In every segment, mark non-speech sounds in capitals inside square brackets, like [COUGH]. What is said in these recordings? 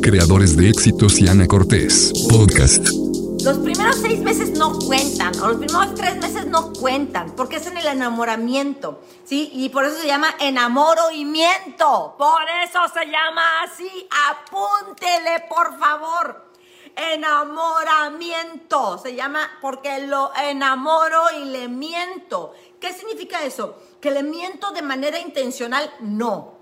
Creadores de éxitos y Ana Cortés. Podcast. Los primeros seis meses no cuentan, o los primeros tres meses no cuentan, porque es en el enamoramiento, ¿sí? Y por eso se llama enamoramiento. Por eso se llama así. Apúntele, por favor. Enamoramiento. Se llama porque lo enamoro y le miento. ¿Qué significa eso? Que le miento de manera intencional, no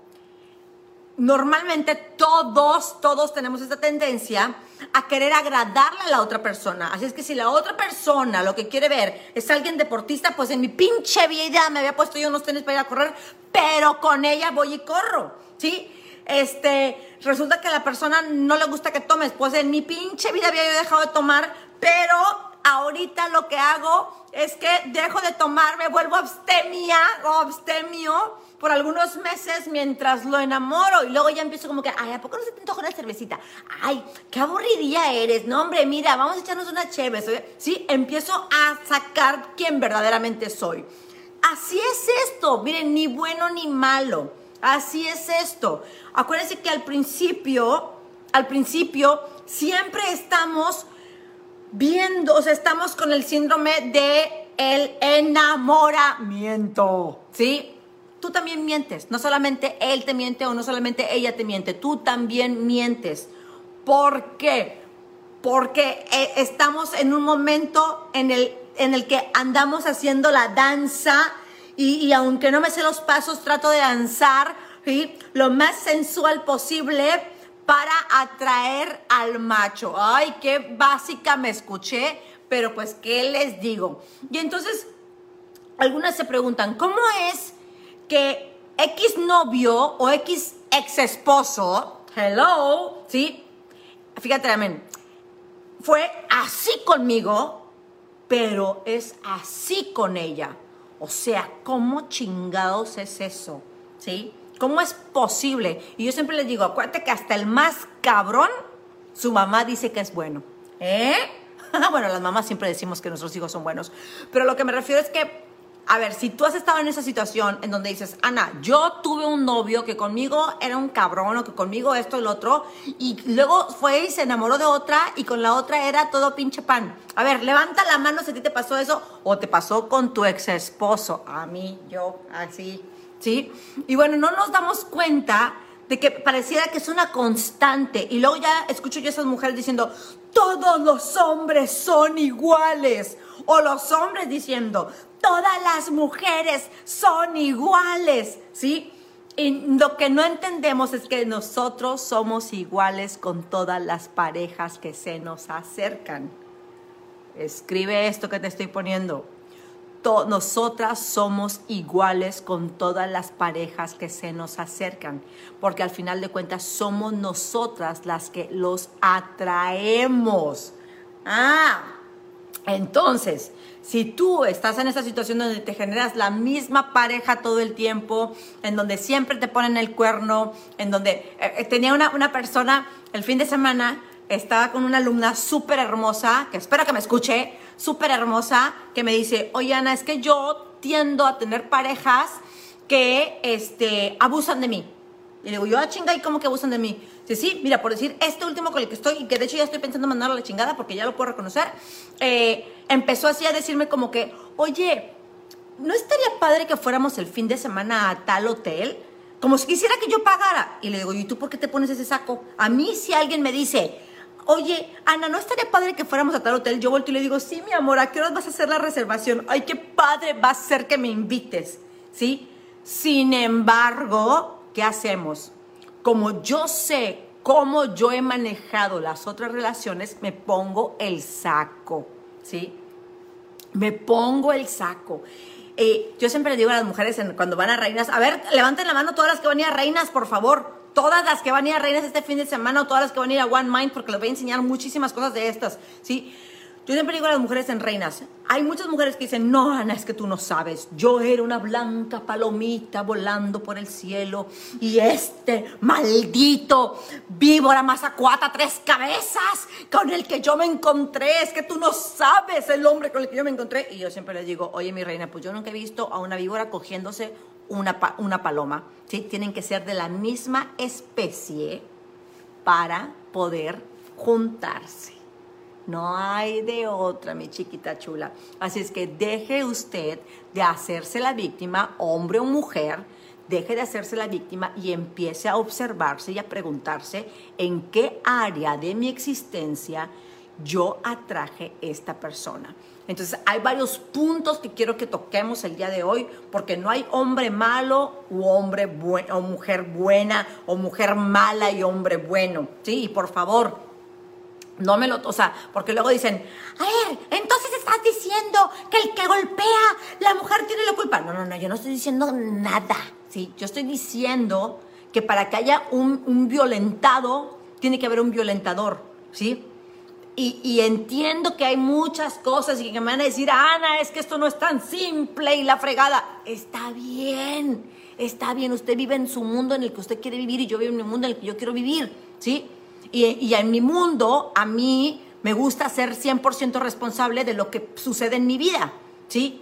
normalmente todos, todos tenemos esta tendencia a querer agradarle a la otra persona. Así es que si la otra persona lo que quiere ver es alguien deportista, pues en mi pinche vida me había puesto yo unos tenis para ir a correr, pero con ella voy y corro, ¿sí? Este, resulta que a la persona no le gusta que tomes, pues en mi pinche vida había yo dejado de tomar, pero ahorita lo que hago es que dejo de tomar, me vuelvo abstemia o abstemio por algunos meses mientras lo enamoro y luego ya empiezo como que, ay, ¿a poco no se te antoja una cervecita? Ay, qué aburridía eres, no hombre, mira, vamos a echarnos una chévere. Sí, empiezo a sacar quién verdaderamente soy. Así es esto, miren, ni bueno ni malo. Así es esto. Acuérdense que al principio, al principio, siempre estamos viendo, o sea, estamos con el síndrome de el enamoramiento, ¿sí? Tú también mientes. No solamente él te miente o no solamente ella te miente, tú también mientes. ¿Por qué? Porque eh, estamos en un momento en el, en el que andamos haciendo la danza y, aunque no me sé los pasos, trato de danzar lo más sensual posible para atraer al macho. Ay, qué básica me escuché, pero pues, ¿qué les digo? Y entonces, algunas se preguntan, ¿cómo es que X novio o X ex esposo, hello, ¿sí? Fíjate, amén, fue así conmigo, pero es así con ella. O sea, ¿cómo chingados es eso? ¿Sí? ¿Cómo es posible? Y yo siempre les digo, acuérdate que hasta el más cabrón, su mamá dice que es bueno. ¿Eh? [LAUGHS] bueno, las mamás siempre decimos que nuestros hijos son buenos. Pero lo que me refiero es que a ver, si tú has estado en esa situación en donde dices, Ana, yo tuve un novio que conmigo era un cabrón o que conmigo esto y lo otro, y luego fue y se enamoró de otra y con la otra era todo pinche pan. A ver, levanta la mano si a ti te pasó eso o te pasó con tu ex esposo. A mí, yo, así, ¿sí? Y bueno, no nos damos cuenta de que pareciera que es una constante. Y luego ya escucho yo a esas mujeres diciendo, todos los hombres son iguales. O los hombres diciendo, todas las mujeres son iguales, ¿sí? Y lo que no entendemos es que nosotros somos iguales con todas las parejas que se nos acercan. Escribe esto que te estoy poniendo. nosotras somos iguales con todas las parejas que se nos acercan, porque al final de cuentas somos nosotras las que los atraemos. Ah, entonces, si tú estás en esa situación donde te generas la misma pareja todo el tiempo, en donde siempre te ponen el cuerno, en donde eh, eh, tenía una, una persona el fin de semana, estaba con una alumna súper hermosa, que espero que me escuche, súper hermosa, que me dice, oye Ana, es que yo tiendo a tener parejas que este, abusan de mí. Y le digo, yo, ah, chinga, ¿y cómo que abusan de mí? Sí, sí, mira, por decir, este último con el que estoy, y que de hecho ya estoy pensando en mandarlo a la chingada porque ya lo puedo reconocer, eh, empezó así a decirme como que, oye, ¿no estaría padre que fuéramos el fin de semana a tal hotel? Como si quisiera que yo pagara. Y le digo, ¿y tú por qué te pones ese saco? A mí si alguien me dice, oye, Ana, ¿no estaría padre que fuéramos a tal hotel? Yo vuelto y le digo, sí, mi amor, ¿a qué horas vas a hacer la reservación? Ay, qué padre va a ser que me invites, ¿sí? Sin embargo, ¿qué hacemos? Como yo sé cómo yo he manejado las otras relaciones, me pongo el saco, ¿sí? Me pongo el saco. Eh, yo siempre le digo a las mujeres cuando van a reinas, a ver, levanten la mano todas las que van a ir a reinas, por favor. Todas las que van a ir a reinas este fin de semana o todas las que van a ir a One Mind, porque les voy a enseñar muchísimas cosas de estas, ¿sí? Yo siempre digo a las mujeres en reinas, hay muchas mujeres que dicen, no, Ana, es que tú no sabes, yo era una blanca palomita volando por el cielo y este maldito víbora mazacuata tres cabezas con el que yo me encontré, es que tú no sabes el hombre con el que yo me encontré. Y yo siempre les digo, oye mi reina, pues yo nunca he visto a una víbora cogiéndose una, una paloma, ¿sí? Tienen que ser de la misma especie para poder juntarse. No hay de otra, mi chiquita chula. Así es que deje usted de hacerse la víctima, hombre o mujer, deje de hacerse la víctima y empiece a observarse y a preguntarse en qué área de mi existencia yo atraje esta persona. Entonces hay varios puntos que quiero que toquemos el día de hoy, porque no hay hombre malo u hombre bueno, o mujer buena, o mujer mala y hombre bueno. Sí, y por favor, no me lo, o sea, porque luego dicen, a ver, entonces estás diciendo que el que golpea, la mujer tiene la culpa. No, no, no, yo no estoy diciendo nada, ¿sí? Yo estoy diciendo que para que haya un, violentado, tiene que haber un violentador, ¿sí? Y, entiendo que hay muchas cosas y que me van a decir, Ana, es que esto no es tan simple y la fregada. Está bien, está bien. Usted vive en su mundo en el que usted quiere vivir y yo vivo en mi mundo en el que yo quiero vivir, ¿sí? Y, en mi mundo, a mí me gusta ser 100% responsable de lo que sucede en mi vida, ¿sí?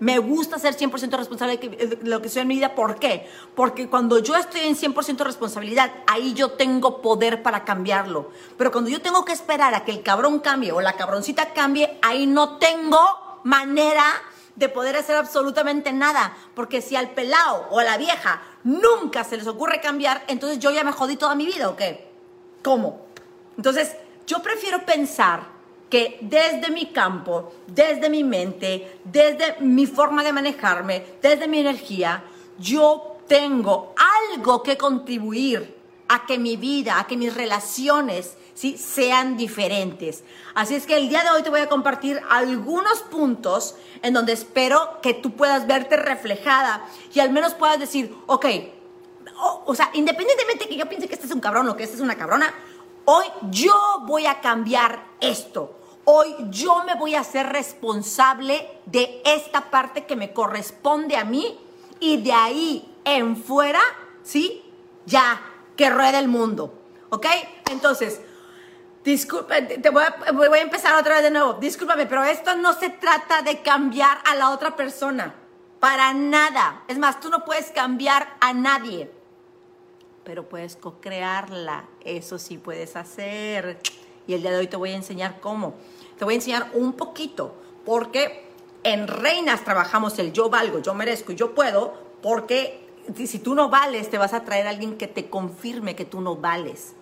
Me gusta ser 100% responsable de, lo que soy en mi vida. ¿Por qué? Porque cuando yo estoy en 100% responsabilidad, ahí yo tengo poder para cambiarlo. Pero cuando yo tengo que esperar a que el cabrón cambie o la cabroncita cambie, ahí no tengo manera de poder hacer absolutamente nada. Porque si al pelao o a la vieja nunca se les ocurre cambiar, entonces yo ya me jodí toda mi vida, ¿o qué? ¿Cómo? Entonces, yo prefiero pensar que desde mi campo, desde mi mente, desde mi forma de manejarme, desde mi energía, yo tengo algo que contribuir a que mi vida, a que mis relaciones ¿sí? sean diferentes. Así es que el día de hoy te voy a compartir algunos puntos en donde espero que tú puedas verte reflejada y al menos puedas decir, ok, o, sea, independientemente que yo piense que este es un cabrón o que esta es una cabrona, hoy yo voy a cambiar esto hoy yo me voy a hacer responsable de esta parte que me corresponde a mí y de ahí en fuera, ¿sí? Ya, que ruede el mundo, ¿ok? Entonces, disculpe, te voy a empezar otra vez de nuevo, discúlpame, pero esto no se trata de cambiar a la otra persona, para nada. Es más, tú no puedes cambiar a nadie, pero puedes co-crearla, eso sí puedes hacer. Y el día de hoy te voy a enseñar cómo. Te voy a enseñar un poquito, porque en Reinas trabajamos el yo valgo, yo merezco y yo puedo, porque si tú no vales, te vas a traer a alguien que te confirme que tú no vales.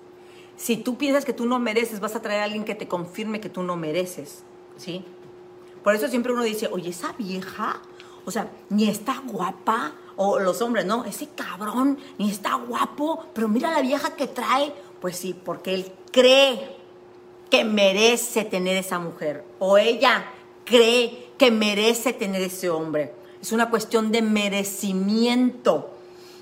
Si tú piensas que tú no mereces, vas a traer a alguien que te confirme que tú no mereces, ¿sí? Por eso siempre uno dice, oye, esa vieja, o sea, ni está guapa, o los hombres, no, ese cabrón ni está guapo, pero mira la vieja que trae. Pues sí, porque él cree que merece tener esa mujer o ella cree que merece tener ese hombre. Es una cuestión de merecimiento.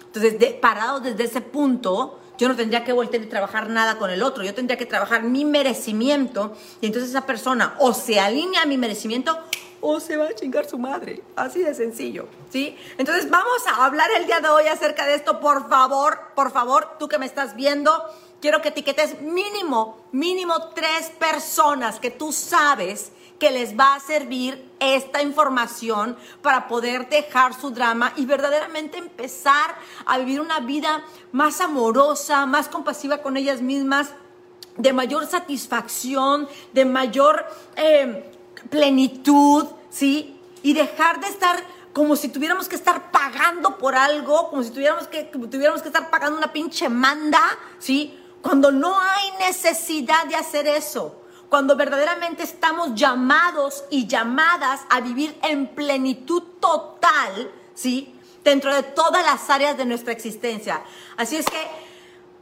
Entonces, de, desde ese punto, yo no tendría que volver a trabajar nada con el otro, yo tendría que trabajar mi merecimiento y entonces esa persona o se alinea a mi merecimiento o se va a chingar su madre. Así de sencillo, ¿sí? Entonces vamos a hablar el día de hoy acerca de esto, por favor, por favor, tú que me estás viendo, quiero que etiquetes mínimo, mínimo tres personas que tú sabes que les va a servir esta información para poder dejar su drama y verdaderamente empezar a vivir una vida más amorosa, más compasiva con ellas mismas, de mayor satisfacción, de mayor eh, plenitud, ¿sí? Y dejar de estar como si tuviéramos que estar pagando por algo, como si tuviéramos que, tuviéramos que estar pagando una pinche manda, ¿sí? Cuando no hay necesidad de hacer eso. Cuando verdaderamente estamos llamados y llamadas a vivir en plenitud total, ¿sí? Dentro de todas las áreas de nuestra existencia. Así es que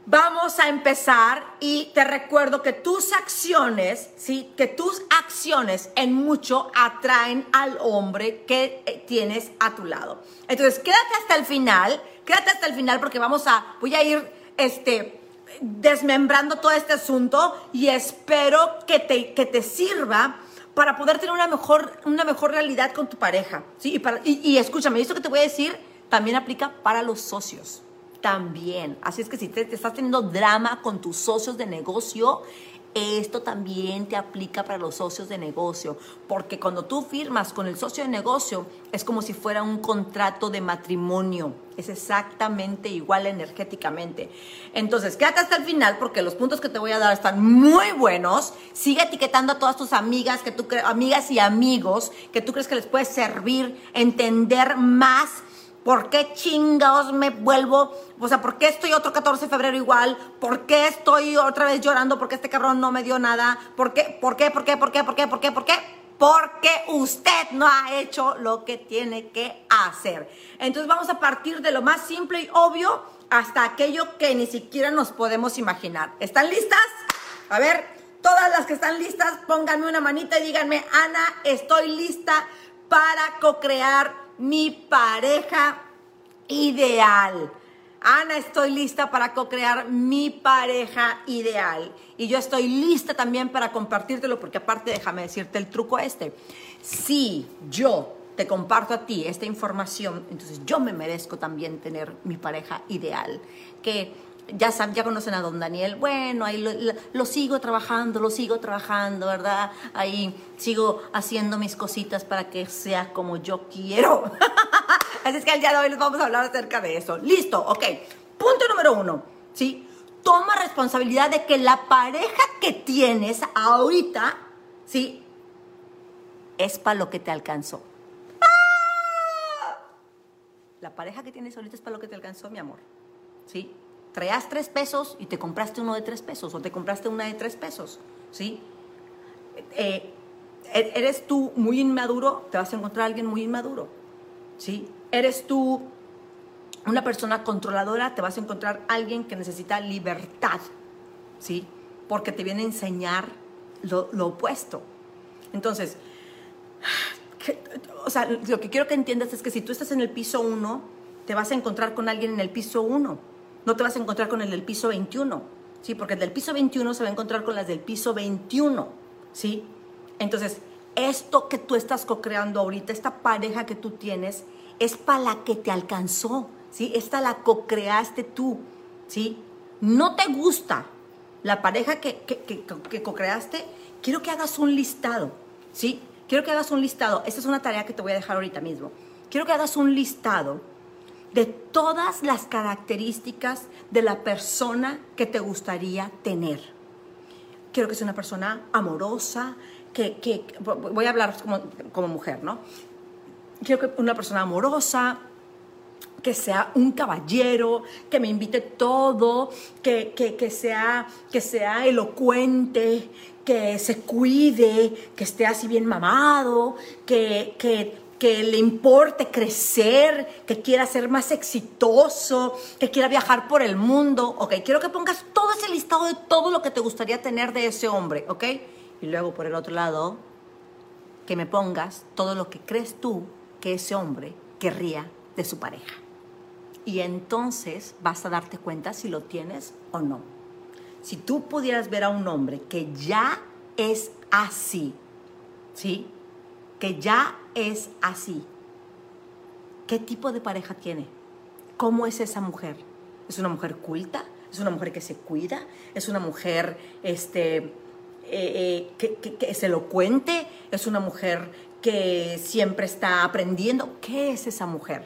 vamos a empezar y te recuerdo que tus acciones, ¿sí? Que tus acciones en mucho atraen al hombre que eh, tienes a tu lado. Entonces, quédate hasta el final, quédate hasta el final porque vamos a, voy a ir, este, desmembrando todo este asunto y espero que te, que te sirva para poder tener una mejor, una mejor realidad con tu pareja. ¿sí? Y, y, escúchame, esto que te voy a decir también aplica para los socios. También. Así es que si te, estás teniendo drama con tus socios de negocio, esto también te aplica para los socios de negocio, porque cuando tú firmas con el socio de negocio es como si fuera un contrato de matrimonio, es exactamente igual energéticamente. Entonces, quédate hasta el final porque los puntos que te voy a dar están muy buenos. Sigue etiquetando a todas tus amigas, que tú amigas y amigos que tú crees que les puede servir entender más ¿Por qué chingados me vuelvo? O sea, ¿por qué estoy otro 14 de febrero igual? ¿Por qué estoy otra vez llorando porque este cabrón no me dio nada? ¿Por qué? ¿Por qué? ¿Por qué? ¿Por qué? ¿Por qué? ¿Por qué? ¿Por qué? Porque usted no ha hecho lo que tiene que hacer. Entonces vamos a partir de lo más simple y obvio hasta aquello que ni siquiera nos podemos imaginar. ¿Están listas? A ver, todas las que están listas, pónganme una manita y díganme, Ana, estoy lista para co-crear mi pareja ideal. Ana, estoy lista para co-crear mi pareja ideal. Y yo estoy lista también para compartírtelo, porque aparte déjame decirte el truco este. Si yo te comparto a ti esta información, entonces yo me merezco también tener mi pareja ideal. Que ya, ya conocen a don Daniel, bueno, ahí lo, sigo trabajando, lo sigo trabajando, ¿verdad? Ahí sigo haciendo mis cositas para que sea como yo quiero. [LAUGHS] Así es que el día de hoy les vamos a hablar acerca de eso. Listo, ok. Punto número uno, ¿sí? Toma responsabilidad de que la pareja que tienes ahorita, ¿sí? Es para lo que te alcanzó. ¡Ah! La pareja que tienes ahorita es para lo que te alcanzó, mi amor. ¿Sí? Traías tres pesos y te compraste uno de tres pesos o te compraste una de tres pesos, ¿sí? Eh, e-, eres tú muy inmaduro, te vas a encontrar a alguien muy inmaduro, ¿sí? Eres tú una persona controladora, te vas a encontrar a alguien que necesita libertad, ¿sí? Porque te viene a enseñar lo, opuesto. Entonces, o sea, lo que quiero que entiendas es que si tú estás en el piso uno, te vas a encontrar con alguien en el piso uno no te vas a encontrar con el del piso 21, ¿sí? Porque el del piso 21 se va a encontrar con las del piso 21, ¿sí? Entonces, esto que tú estás co-creando ahorita, esta pareja que tú tienes, es para la que te alcanzó, ¿sí? Esta la co-creaste tú, ¿sí? No te gusta la pareja que, que, que, que co-creaste, quiero que hagas un listado, ¿sí? Quiero que hagas un listado. Esta es una tarea que te voy a dejar ahorita mismo. Quiero que hagas un listado de todas las características de la persona que te gustaría tener. Quiero que sea una persona amorosa, que, voy a hablar como, mujer, ¿no? Quiero que una persona amorosa, que sea un caballero, que me invite todo, que, que, sea, que sea elocuente, que se cuide, que esté así bien mamado, que, que que le importe crecer, que quiera ser más exitoso, que quiera viajar por el mundo, ¿ok? Quiero que pongas todo ese listado de todo lo que te gustaría tener de ese hombre, ¿ok? Y luego por el otro lado, que me pongas todo lo que crees tú que ese hombre querría de su pareja. Y entonces vas a darte cuenta si lo tienes o no. Si tú pudieras ver a un hombre que ya es así, ¿sí? Que ya es así. ¿Qué tipo de pareja tiene? ¿Cómo es esa mujer? ¿Es una mujer culta? ¿Es una mujer que se cuida? ¿Es una mujer este, eh, eh, que, que es elocuente? ¿Es una mujer que siempre está aprendiendo? ¿Qué es esa mujer?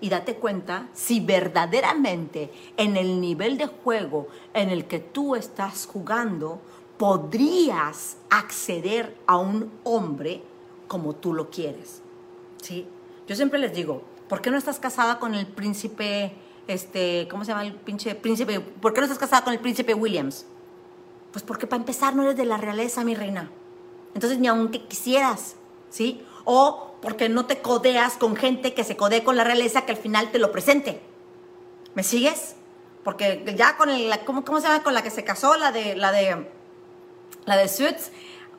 Y date cuenta si verdaderamente en el nivel de juego en el que tú estás jugando podrías acceder a un hombre como tú lo quieres. ¿Sí? Yo siempre les digo, ¿por qué no estás casada con el príncipe, este, ¿cómo se llama el pinche príncipe? ¿Por qué no estás casada con el príncipe Williams? Pues porque para empezar no eres de la realeza, mi reina. Entonces ni aunque quisieras, ¿sí? O porque no te codeas con gente que se codee con la realeza que al final te lo presente. ¿Me sigues? Porque ya con el, ¿cómo, ¿cómo, se llama? Con la que se casó, la de, la de, la de Suits,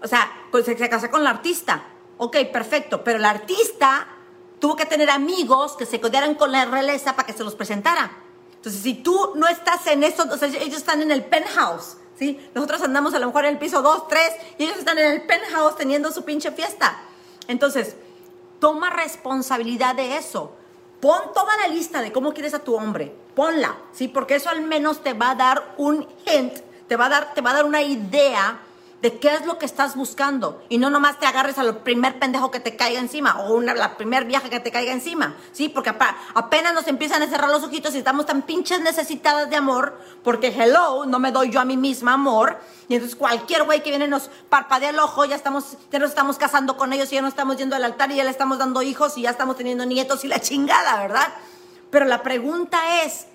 o sea, pues se, se casó con la artista. Ok, perfecto, pero el artista tuvo que tener amigos que se codearan con la realeza para que se los presentara. Entonces, si tú no estás en eso, o sea, ellos están en el penthouse, ¿sí? Nosotros andamos a lo mejor en el piso 2, 3 y ellos están en el penthouse teniendo su pinche fiesta. Entonces, toma responsabilidad de eso. Pon toda la lista de cómo quieres a tu hombre. Ponla, ¿sí? Porque eso al menos te va a dar un hint te va a dar, te va a dar una idea de qué es lo que estás buscando y no nomás te agarres al primer pendejo que te caiga encima o una, la primer viaje que te caiga encima, ¿sí? Porque apenas nos empiezan a cerrar los ojitos y estamos tan pinches necesitadas de amor porque hello, no me doy yo a mí misma amor y entonces cualquier güey que viene nos parpadea el ojo, ya estamos ya nos estamos casando con ellos y ya nos estamos yendo al altar y ya le estamos dando hijos y ya estamos teniendo nietos y la chingada, ¿verdad? Pero la pregunta es,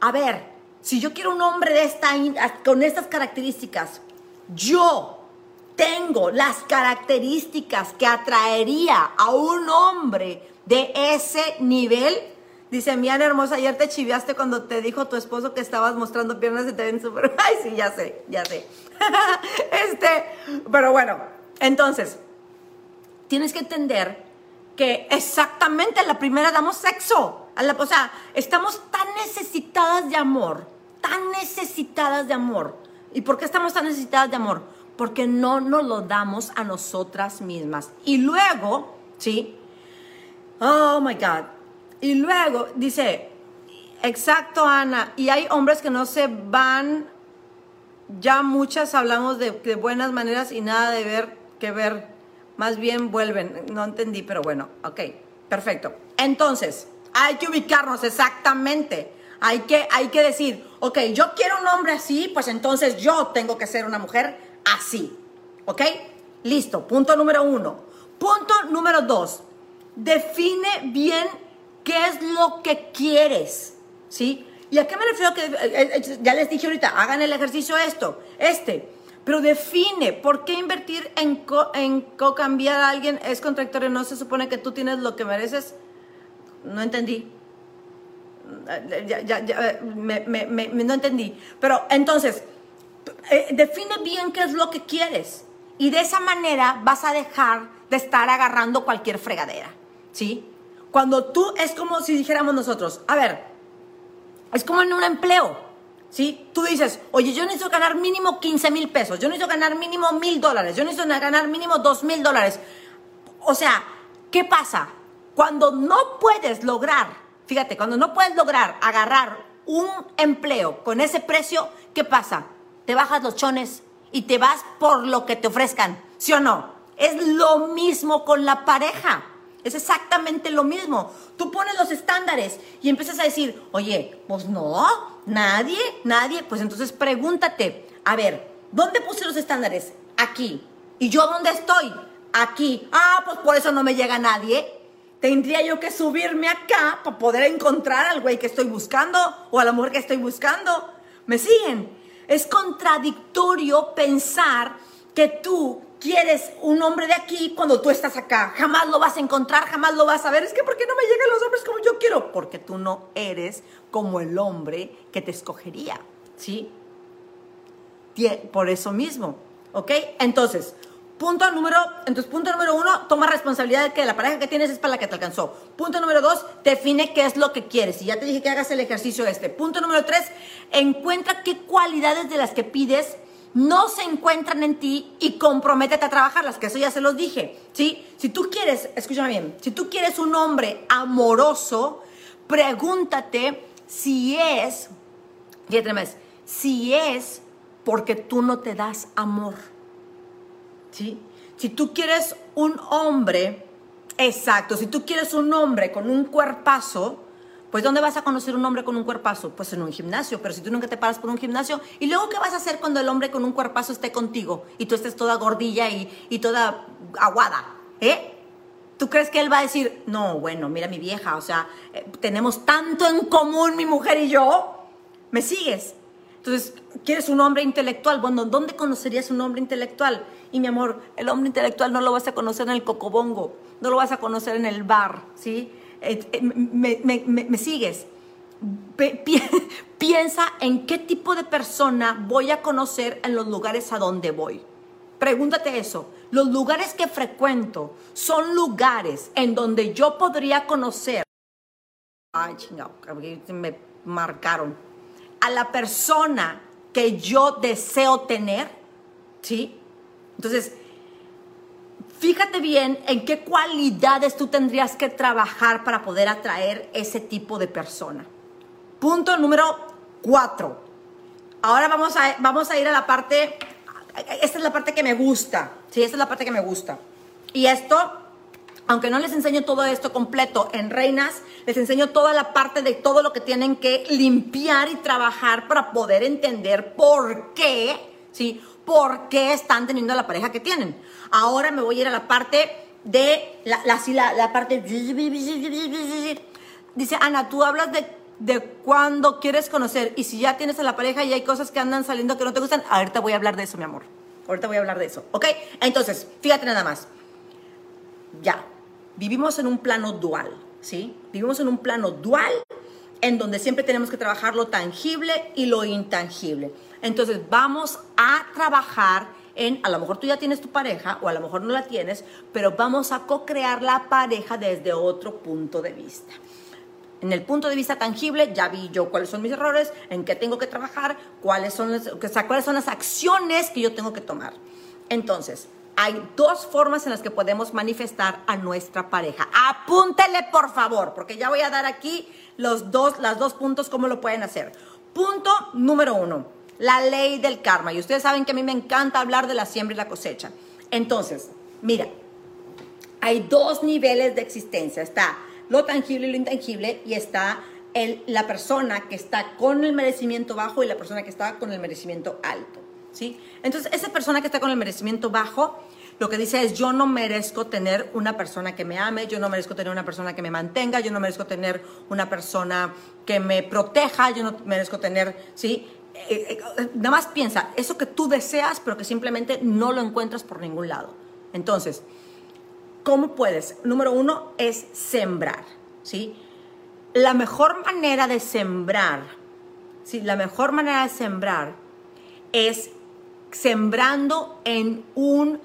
a ver, si yo quiero un hombre de esta con estas características, yo tengo las características que atraería a un hombre de ese nivel. Dice, Mian hermosa, ayer te chiviaste cuando te dijo tu esposo que estabas mostrando piernas y te ven súper... [LAUGHS] Ay, sí, ya sé, ya sé. [LAUGHS] este, pero bueno, entonces, tienes que entender que exactamente en la primera damos sexo. A la, o sea, estamos tan necesitadas de amor, tan necesitadas de amor ¿Y por qué estamos tan necesitadas de amor? Porque no nos lo damos a nosotras mismas. Y luego, ¿sí? Oh my God. Y luego dice, exacto Ana, y hay hombres que no se van, ya muchas hablamos de, buenas maneras y nada de ver que ver, más bien vuelven, no entendí, pero bueno, ok, perfecto. Entonces, hay que ubicarnos exactamente. Hay que, hay que decir, ok, yo quiero un hombre así, pues entonces yo tengo que ser una mujer así. ¿Ok? Listo, punto número uno. Punto número dos, define bien qué es lo que quieres. ¿Sí? ¿Y a qué me refiero? Que, eh, eh, ya les dije ahorita, hagan el ejercicio esto, este. Pero define, ¿por qué invertir en, co en co-cambiar a alguien es contradictorio? ¿No se supone que tú tienes lo que mereces? No entendí ya, ya, ya me, me, me, no entendí. Pero entonces, eh, define bien qué es lo que quieres. Y de esa manera vas a dejar de estar agarrando cualquier fregadera. ¿Sí? Cuando tú es como si dijéramos nosotros, a ver, es como en un empleo. ¿Sí? Tú dices, oye, yo necesito ganar mínimo 15 mil pesos, yo necesito ganar mínimo mil dólares, yo necesito ganar mínimo dos mil dólares. O sea, ¿qué pasa? Cuando no puedes lograr Fíjate, cuando no puedes lograr agarrar un empleo con ese precio, ¿qué pasa? Te bajas los chones y te vas por lo que te ofrezcan, ¿sí o no? Es lo mismo con la pareja. Es exactamente lo mismo. Tú pones los estándares y empiezas a decir, oye, pues no, nadie, nadie. Pues entonces pregúntate, a ver, ¿dónde puse los estándares? Aquí. ¿Y yo dónde estoy? Aquí. Ah, pues por eso no me llega nadie tendría yo que subirme acá para poder encontrar al güey que estoy buscando o a la mujer que estoy buscando. ¿Me siguen? Es contradictorio pensar que tú quieres un hombre de aquí cuando tú estás acá. Jamás lo vas a encontrar, jamás lo vas a ver. Es que ¿por qué no me llegan los hombres como yo quiero? Porque tú no eres como el hombre que te escogería, ¿sí? Por eso mismo, ¿ok? Entonces, Punto número, entonces punto número uno, toma responsabilidad de que la pareja que tienes es para la que te alcanzó. Punto número dos, define qué es lo que quieres. Y ya te dije que hagas el ejercicio este. Punto número tres, encuentra qué cualidades de las que pides no se encuentran en ti y comprométete a trabajarlas, que eso ya se los dije. ¿sí? Si tú quieres, escúchame bien, si tú quieres un hombre amoroso, pregúntate si es, fíjate más, si es porque tú no te das amor. ¿Sí? Si tú quieres un hombre, exacto, si tú quieres un hombre con un cuerpazo, pues ¿dónde vas a conocer un hombre con un cuerpazo? Pues en un gimnasio, pero si tú nunca te paras por un gimnasio, ¿y luego qué vas a hacer cuando el hombre con un cuerpazo esté contigo y tú estés toda gordilla y, y toda aguada? ¿Eh? ¿Tú crees que él va a decir, no, bueno, mira mi vieja, o sea, eh, tenemos tanto en común mi mujer y yo? ¿Me sigues? Entonces, ¿quieres un hombre intelectual? Bueno, ¿dónde conocerías un hombre intelectual? Y mi amor, el hombre intelectual no lo vas a conocer en el cocobongo, no lo vas a conocer en el bar, ¿sí? Eh, eh, me, sigues? [LAUGHS] piensa en qué tipo de persona voy a conocer en los lugares a donde voy. Pregúntate eso. Los lugares que frecuento son lugares en donde yo podría conocer. Ay, chingado, me marcaron. A la persona que yo deseo tener, ¿sí? Entonces, fíjate bien en qué cualidades tú tendrías que trabajar para poder atraer ese tipo de persona. Punto número cuatro. ahora vamos a, vamos a ir a la parte, esta es la parte que me gusta, ¿sí? Esta es la parte que me gusta. Y esto, aunque no les enseño todo esto completo en Reinas, les enseño toda la parte de todo lo que tienen que limpiar y trabajar para poder entender por qué, ¿sí? ¿Por qué están teniendo la pareja que tienen? Ahora me voy a ir a la parte de la, la, la, parte... Dice, Ana, tú hablas de, de cuando quieres conocer y si ya tienes a la pareja y hay cosas que andan saliendo que no te gustan, ahorita voy a hablar de eso, mi amor. Ahorita voy a hablar de eso, ¿ok? Entonces, fíjate nada más. Ya, vivimos en un plano dual, ¿sí? Vivimos en un plano dual en donde siempre tenemos que trabajar lo tangible y lo intangible. Entonces, vamos a trabajar en, a lo mejor tú ya tienes tu pareja o a lo mejor no la tienes, pero vamos a co-crear la pareja desde otro punto de vista. En el punto de vista tangible, ya vi yo cuáles son mis errores, en qué tengo que trabajar, cuáles son las, cuáles son las acciones que yo tengo que tomar. Entonces, hay dos formas en las que podemos manifestar a nuestra pareja. Apúntele, por favor, porque ya voy a dar aquí los dos, las dos puntos cómo lo pueden hacer. Punto número uno, la ley del karma. Y ustedes saben que a mí me encanta hablar de la siembra y la cosecha. Entonces, mira, hay dos niveles de existencia. Está lo tangible y lo intangible y está el, la persona que está con el merecimiento bajo y la persona que está con el merecimiento alto. Entonces, esa persona que está con el merecimiento bajo, lo que dice es, yo no merezco tener una persona que me ame, yo no merezco tener una persona que me mantenga, yo no merezco tener una persona que me proteja, yo no merezco tener, ¿sí? Eh, eh, nada más piensa, eso que tú deseas, pero que simplemente no lo encuentras por ningún lado. Entonces, ¿cómo puedes? Número uno es sembrar, ¿sí? La mejor manera de sembrar, ¿sí? La mejor manera de sembrar es sembrando en un,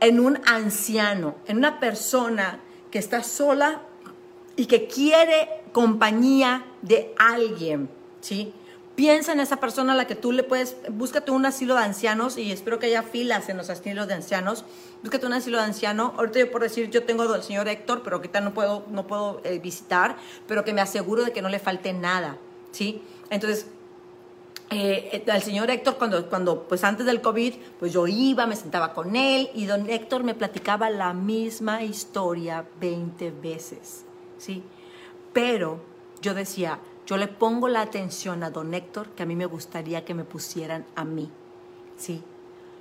en un anciano, en una persona que está sola y que quiere compañía de alguien, ¿sí? Piensa en esa persona a la que tú le puedes, búscate un asilo de ancianos y espero que haya filas en los asilos de ancianos. Búscate un asilo de anciano. Ahorita yo por decir, yo tengo al señor Héctor, pero ahorita no puedo, no puedo eh, visitar, pero que me aseguro de que no le falte nada, ¿sí? Entonces, eh, al señor Héctor, cuando, cuando, pues antes del COVID, pues yo iba, me sentaba con él y don Héctor me platicaba la misma historia 20 veces, ¿sí? Pero yo decía, yo le pongo la atención a don Héctor que a mí me gustaría que me pusieran a mí. ¿sí?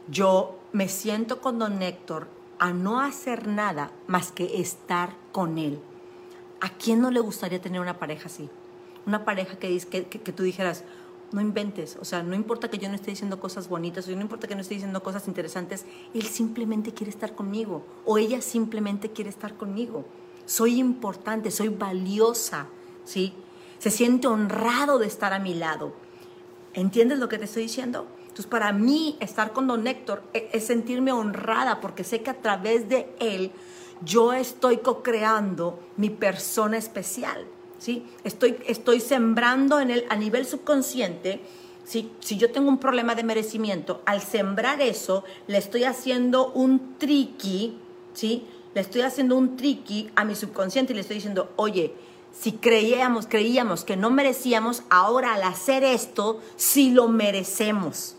Yo me siento con don Héctor a no hacer nada más que estar con él. ¿A quién no le gustaría tener una pareja así? Una pareja que, que, que, que tú dijeras, no inventes, o sea, no importa que yo no esté diciendo cosas bonitas, o no importa que no esté diciendo cosas interesantes, él simplemente quiere estar conmigo, o ella simplemente quiere estar conmigo. Soy importante, soy valiosa, ¿sí? se siente honrado de estar a mi lado. ¿Entiendes lo que te estoy diciendo? Entonces, para mí, estar con don Héctor e, es, sentirme honrada porque sé que a través de él yo estoy co-creando mi persona especial. Estoy, estoy sembrando en a nivel subconsciente. Si, yo tengo un problema de merecimiento, al sembrar eso, le estoy haciendo un tricky, ¿sí? Le estoy haciendo un tricky a mi subconsciente y le estoy diciendo, oye, si creíamos, creíamos que no merecíamos, ahora al hacer esto, sí lo merecemos.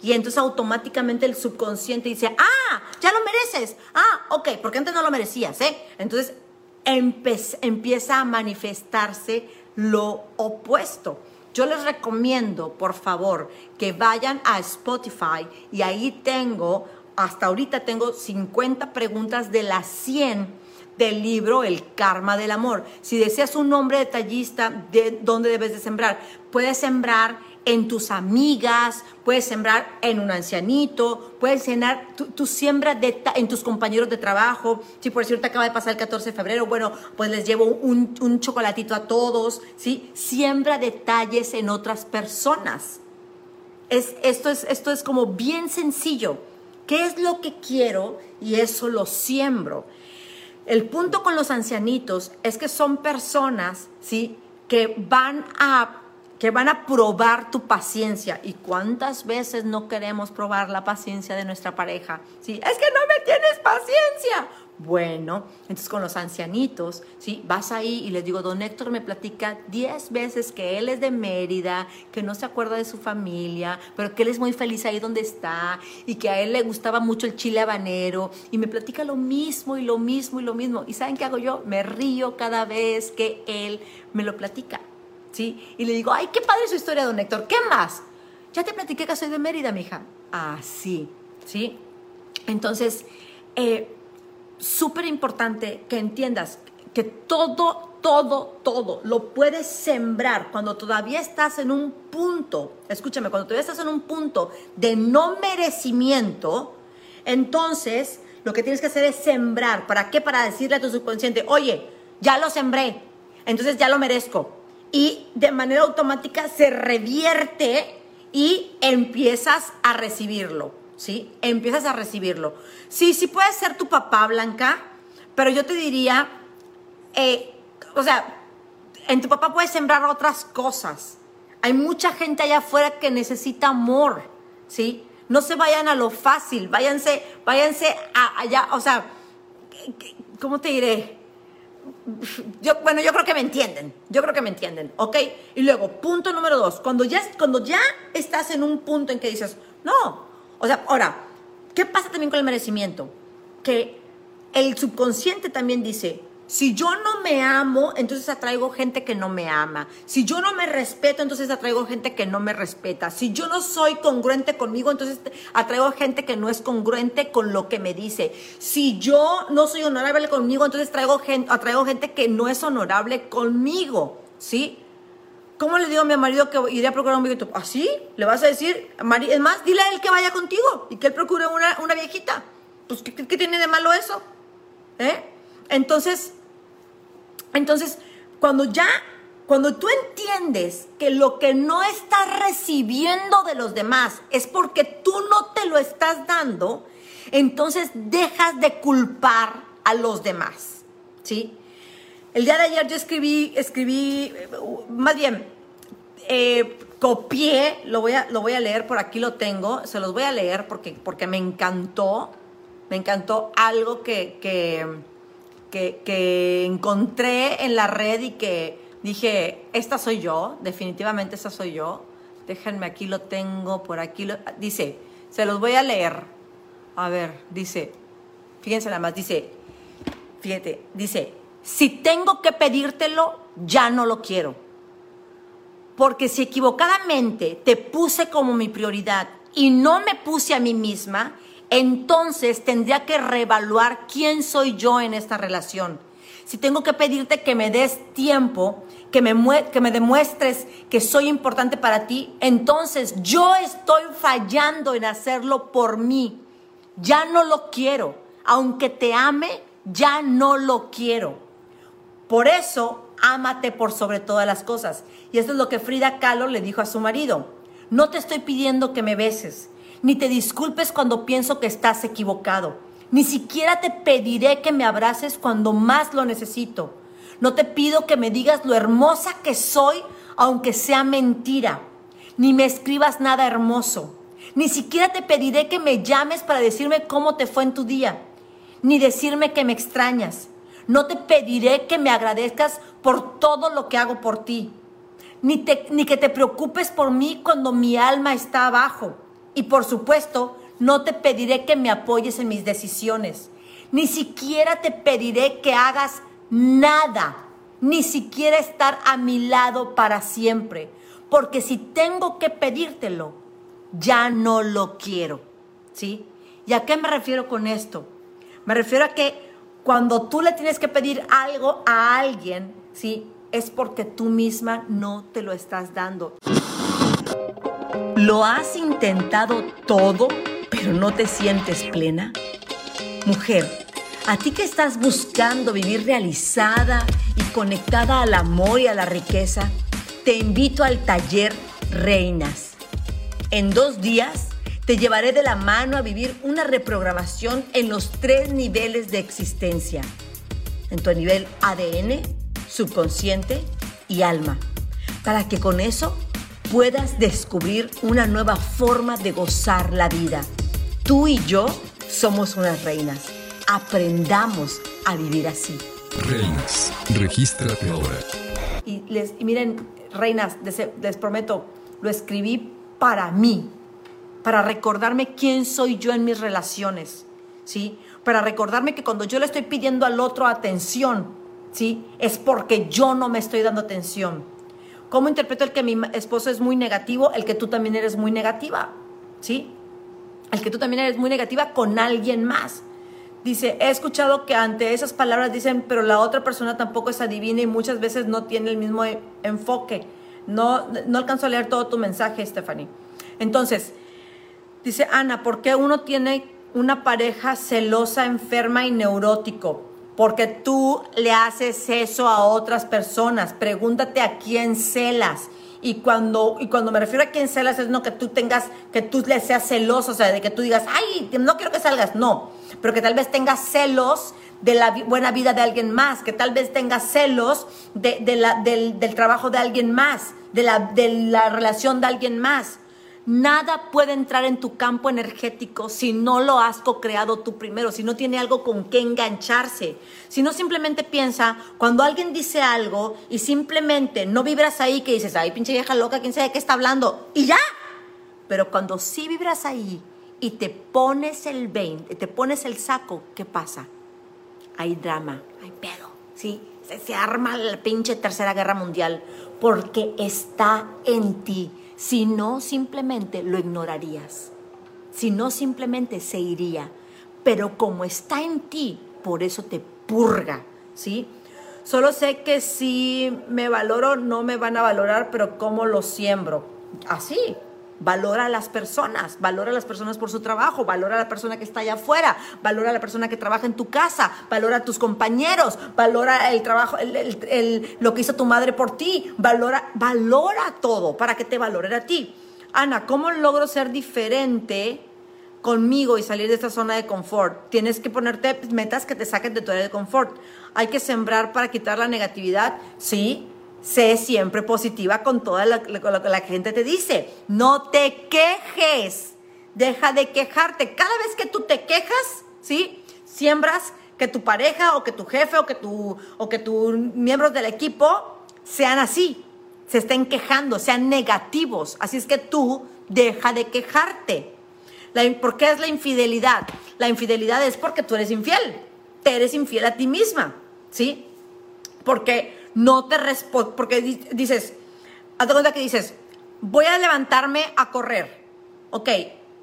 Y entonces automáticamente el subconsciente dice, ah, ya lo mereces. Ah, ok, porque antes no lo merecías, ¿eh? Entonces empieza a manifestarse lo opuesto. Yo les recomiendo, por favor, que vayan a Spotify y ahí tengo, hasta ahorita tengo 50 preguntas de las 100 del libro El Karma del Amor. Si deseas un nombre detallista de dónde debes de sembrar, puedes sembrar en tus amigas, puedes sembrar en un ancianito, puedes sembrar, tu, siembra en tus compañeros de trabajo. Si por cierto acaba de pasar el 14 de febrero, bueno, pues les llevo un, un chocolatito a todos, ¿sí? Siembra detalles en otras personas. Es, esto, es, esto es como bien sencillo. ¿Qué es lo que quiero? Y eso lo siembro. El punto con los ancianitos es que son personas, ¿sí? Que van a que van a probar tu paciencia. ¿Y cuántas veces no queremos probar la paciencia de nuestra pareja? ¿Sí? Es que no me tienes paciencia. Bueno, entonces con los ancianitos, ¿sí? Vas ahí y les digo, don Héctor me platica 10 veces que él es de Mérida, que no se acuerda de su familia, pero que él es muy feliz ahí donde está y que a él le gustaba mucho el chile habanero y me platica lo mismo y lo mismo y lo mismo. ¿Y saben qué hago yo? Me río cada vez que él me lo platica, ¿sí? Y le digo, ay, qué padre su historia, don Héctor, ¿qué más? Ya te platiqué que soy de Mérida, mija. Ah, sí, ¿sí? Entonces, eh, súper importante que entiendas que todo, todo, todo lo puedes sembrar cuando todavía estás en un punto, escúchame, cuando todavía estás en un punto de no merecimiento, entonces lo que tienes que hacer es sembrar. ¿Para qué? Para decirle a tu subconsciente, oye, ya lo sembré, entonces ya lo merezco. Y de manera automática se revierte y empiezas a recibirlo. ¿sí? Empiezas a recibirlo. Sí, sí puede ser tu papá, Blanca, pero yo te diría, eh, o sea, en tu papá puedes sembrar otras cosas. Hay mucha gente allá afuera que necesita amor, ¿sí? No se vayan a lo fácil, váyanse, váyanse a allá, o sea, ¿cómo te diré? Yo, bueno, yo creo que me entienden, yo creo que me entienden, ¿ok? Y luego, punto número dos, cuando ya, cuando ya estás en un punto en que dices, no, o sea, ahora, ¿qué pasa también con el merecimiento? Que el subconsciente también dice, si yo no me amo, entonces atraigo gente que no me ama. Si yo no me respeto, entonces atraigo gente que no me respeta. Si yo no soy congruente conmigo, entonces atraigo gente que no es congruente con lo que me dice. Si yo no soy honorable conmigo, entonces traigo gente, atraigo gente que no es honorable conmigo. ¿Sí? ¿Cómo le digo a mi marido que iré a procurar un viejito? ¿Así? ¿Ah, ¿Le vas a decir? Es más, dile a él que vaya contigo y que él procure una, una viejita. Pues, ¿qué, ¿qué, tiene de malo eso? ¿Eh? Entonces, entonces, cuando ya, cuando tú entiendes que lo que no estás recibiendo de los demás es porque tú no te lo estás dando, entonces dejas de culpar a los demás. ¿Sí? El día de ayer yo escribí, escribí, más bien, eh, copié, lo voy, a, lo voy a leer, por aquí lo tengo, se los voy a leer porque, porque me encantó, me encantó algo que, que, que, encontré en la red y que dije, esta soy yo, definitivamente esta soy yo. Déjenme, aquí lo tengo, por aquí lo... Dice, se los voy a leer. A ver, dice, fíjense nada más, dice, fíjate, dice, si tengo que pedírtelo, ya no lo quiero. Porque si equivocadamente te puse como mi prioridad y no me puse a mí misma, entonces tendría que reevaluar quién soy yo en esta relación. Si tengo que pedirte que me des tiempo, que me, que me demuestres que soy importante para ti, entonces yo estoy fallando en hacerlo por mí. Ya no lo quiero. Aunque te ame, ya no lo quiero. Por eso, ámate por sobre todas las cosas. Y esto es lo que Frida Kahlo le dijo a su marido. No te estoy pidiendo que me beses, ni te disculpes cuando pienso que estás equivocado. Ni siquiera te pediré que me abraces cuando más lo necesito. No te pido que me digas lo hermosa que soy, aunque sea mentira. Ni me escribas nada hermoso. Ni siquiera te pediré que me llames para decirme cómo te fue en tu día. Ni decirme que me extrañas. No te pediré que me agradezcas por todo lo que hago por ti, ni, que te preocupes por mí cuando mi alma está abajo. Y por supuesto, no te pediré que me apoyes en mis decisiones. Ni siquiera te pediré que hagas nada, ni siquiera estar a mi lado para siempre. Porque si tengo que pedírtelo, ya no lo quiero. ¿Sí? ¿Y a qué me refiero con esto? Me refiero a que cuando tú le tienes que pedir algo a alguien, ¿sí? Es porque tú misma no te lo estás dando. ¿Lo has intentado todo, pero no te sientes plena? Mujer, a ti que estás buscando vivir realizada y conectada al amor y a la riqueza, te invito al taller Reinas. En dos días te llevaré de la mano a vivir una reprogramación en los tres niveles de existencia. En tu nivel ADN, subconsciente y alma. Para que con eso puedas descubrir una nueva forma de gozar la vida. Tú y yo somos unas reinas. aprendamos a vivir así. Reinas, regístrate ahora. Y, les, y miren, reinas, les, les prometo, lo escribí para mí, para recordarme quién soy yo en mis relaciones, ¿sí? Para recordarme que cuando yo le estoy pidiendo al otro atención, ¿sí? Es porque yo no me estoy dando atención. ¿Cómo interpreto el que mi esposo es muy negativo? El que tú también eres muy negativa, ¿sí? El que tú también eres muy negativa con alguien más. Dice, he escuchado que ante esas palabras dicen, pero la otra persona tampoco es adivina y muchas veces no tiene el mismo e-, enfoque. No, no alcanzo a leer todo tu mensaje, Stephanie. Entonces, dice Ana, ¿por qué uno tiene una pareja celosa, enferma y neurótico? Porque tú le haces eso a otras personas. Pregúntate a quién celas. Y cuando, y cuando me refiero a quién celas es no que tú tengas, que tú le seas celoso, o sea, de que tú digas, ay, no quiero que salgas. No, pero que tal vez tengas celos de la buena vida de alguien más, que tal vez tengas celos de, la, del, del, trabajo de alguien más, de la, de la relación de alguien más. Nada puede entrar en tu campo energético si no lo has co-creado tú primero, si no tiene algo con qué engancharse. Si no simplemente piensa, cuando alguien dice algo y simplemente no vibras ahí, que dices, ay, pinche vieja loca, quién sabe qué está hablando, y ya. Pero cuando sí vibras ahí y te pones el 20, te pones el saco, ¿qué pasa? Hay drama, hay pedo, ¿sí? Se arma la pinche tercera guerra mundial porque está en ti si no, simplemente lo ignorarías. Si no, simplemente se iría. Pero como está en ti, por eso te purga, ¿sí? Solo sé que si me valoro, no me van a valorar, pero ¿cómo lo siembro? Así, Valora a las personas, valora a las personas por su trabajo, valora a la persona que está allá afuera, valora a la persona que trabaja en tu casa, valora a tus compañeros, valora el trabajo, lo que hizo tu madre por ti, valora, valora todo para que te valore a ti. Ana, ¿cómo logro ser diferente conmigo y salir de esta zona de confort? Tienes que ponerte metas que te saquen de tu área de confort. Hay que sembrar para quitar la negatividad, sí, sé siempre positiva con toda lo, que la gente te dice. No te quejes. Deja de quejarte. Cada vez que tú te quejas, ¿sí? Siembras que tu pareja o que tu jefe o que tu o que tus miembros del equipo sean así, se estén quejando, sean negativos. Así es que tú deja de quejarte. ¿Por qué es la infidelidad? La infidelidad es porque tú eres infiel. Te eres infiel a ti misma, ¿sí? Porque no te responde, porque dices, haz cuenta que dices, voy a levantarme a correr, ok,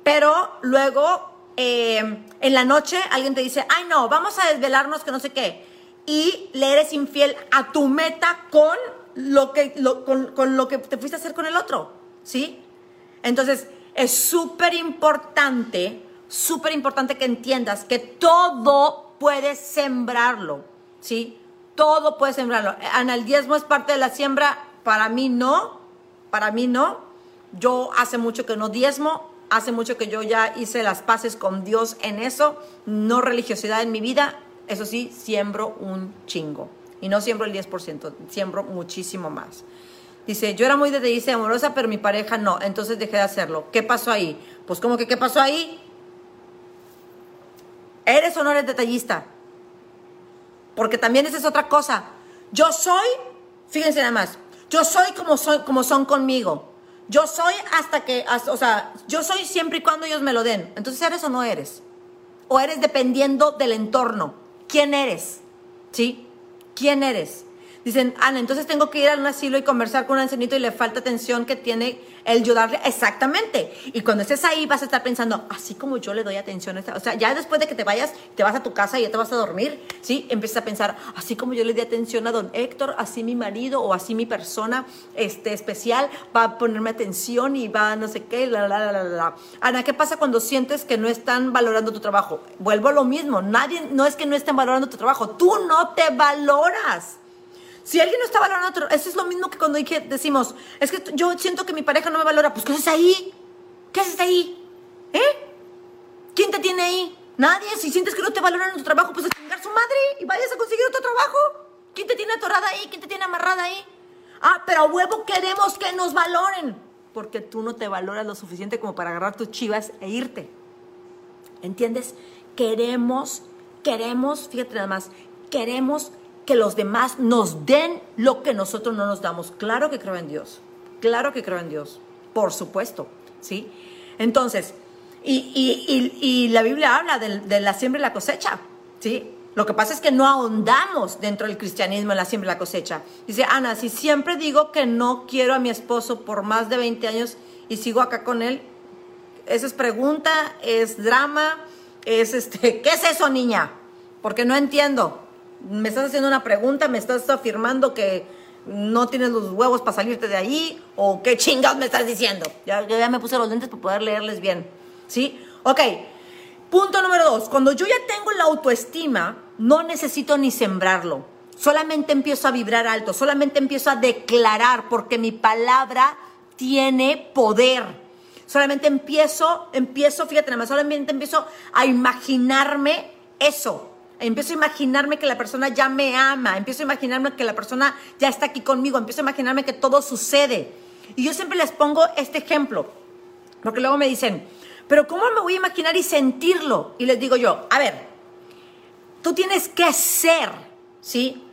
pero luego em, en la noche alguien te dice, ay no, vamos a desvelarnos que no sé qué, y le eres infiel a tu meta con lo que, con, con lo que te fuiste a hacer con el otro, ¿sí? Entonces, es súper importante, súper importante que entiendas que todo puedes sembrarlo, ¿sí? Todo puede sembrarlo. Ana, el diezmo es parte de la siembra. Para mí no, para mí no. Yo hace mucho que no diezmo, hace mucho que yo ya hice las paces con Dios en eso. No religiosidad en mi vida, eso sí, siembro un chingo. Y no siembro el 10%, siembro muchísimo más. Dice, yo era muy detallista y amorosa, pero mi pareja no, entonces dejé de hacerlo. ¿Qué pasó ahí? Pues como que, ¿qué pasó ahí? ¿Eres o no eres detallista? Porque también esa es otra cosa. Yo soy, fíjense nada más, yo soy como, soy, como son conmigo. Yo soy hasta que, o sea, yo soy siempre y cuando ellos me lo den. Entonces, ¿eres o no eres? O eres dependiendo del entorno. ¿Quién eres? ¿Sí? ¿Quién eres? Dicen, Ana, entonces tengo que ir a un asilo y conversar con un ancianito y le falta atención que tiene el yo darle. Exactamente. Y cuando estés ahí vas a estar pensando, así como yo le doy atención a esta. O sea, ya después de que te vayas, te vas a tu casa y ya te vas a dormir, ¿sí? Empiezas a pensar, así como yo le di atención a don Héctor, así mi marido o así mi persona este, especial va a ponerme atención y va a no sé qué, la, la, la, la. Ana, ¿qué pasa cuando sientes que no están valorando tu trabajo? Vuelvo a lo mismo. Nadie, no es que no estén valorando tu trabajo, tú no te valoras. Si alguien no está valorando otro, eso es lo mismo que cuando decimos, es que yo siento que mi pareja no me valora, pues ¿qué haces ahí? ¿Qué haces ahí? ¿Eh? ¿Quién te tiene ahí? Nadie. Si sientes que no te valoran en tu trabajo, pues a chingar su madre y vayas a conseguir otro trabajo. ¿Quién te tiene atorada ahí? ¿Quién te tiene amarrada ahí? Ah, pero a huevo queremos que nos valoren. Porque tú no te valoras lo suficiente como para agarrar tus chivas e irte. ¿Entiendes? Queremos queremos, fíjate nada más, queremos que los demás nos den lo que nosotros no nos damos. Claro que creo en Dios, claro que creo en Dios, por supuesto, ¿sí? Entonces, y, la Biblia habla de, de, la siembra y la cosecha, ¿sí? Lo que pasa es que no ahondamos dentro del cristianismo en la siembra y la cosecha. Dice, Ana, si siempre digo que no quiero a mi esposo por más de 20 años y sigo acá con él, esa es pregunta, es drama, es este, ¿qué es eso, niña? Porque no entiendo. Me estás haciendo una pregunta, me estás afirmando que no tienes los huevos para salirte de ahí, o qué chingados me estás diciendo. Ya, ya me puse los lentes para poder leerles bien. ¿Sí? Ok. Punto número dos. Cuando yo ya tengo la autoestima, no necesito ni sembrarlo. Solamente empiezo a vibrar alto, solamente empiezo a declarar, porque mi palabra tiene poder. Solamente empiezo, empiezo, fíjate solamente empiezo a imaginarme eso. Empiezo a imaginarme que la persona ya me ama, empiezo a imaginarme que la persona ya está aquí conmigo, empiezo a imaginarme que todo sucede. Y yo siempre les pongo este ejemplo, porque luego me dicen, pero ¿cómo me voy a imaginar y sentirlo? Y les digo yo, a ver, tú tienes que ser, ¿sí?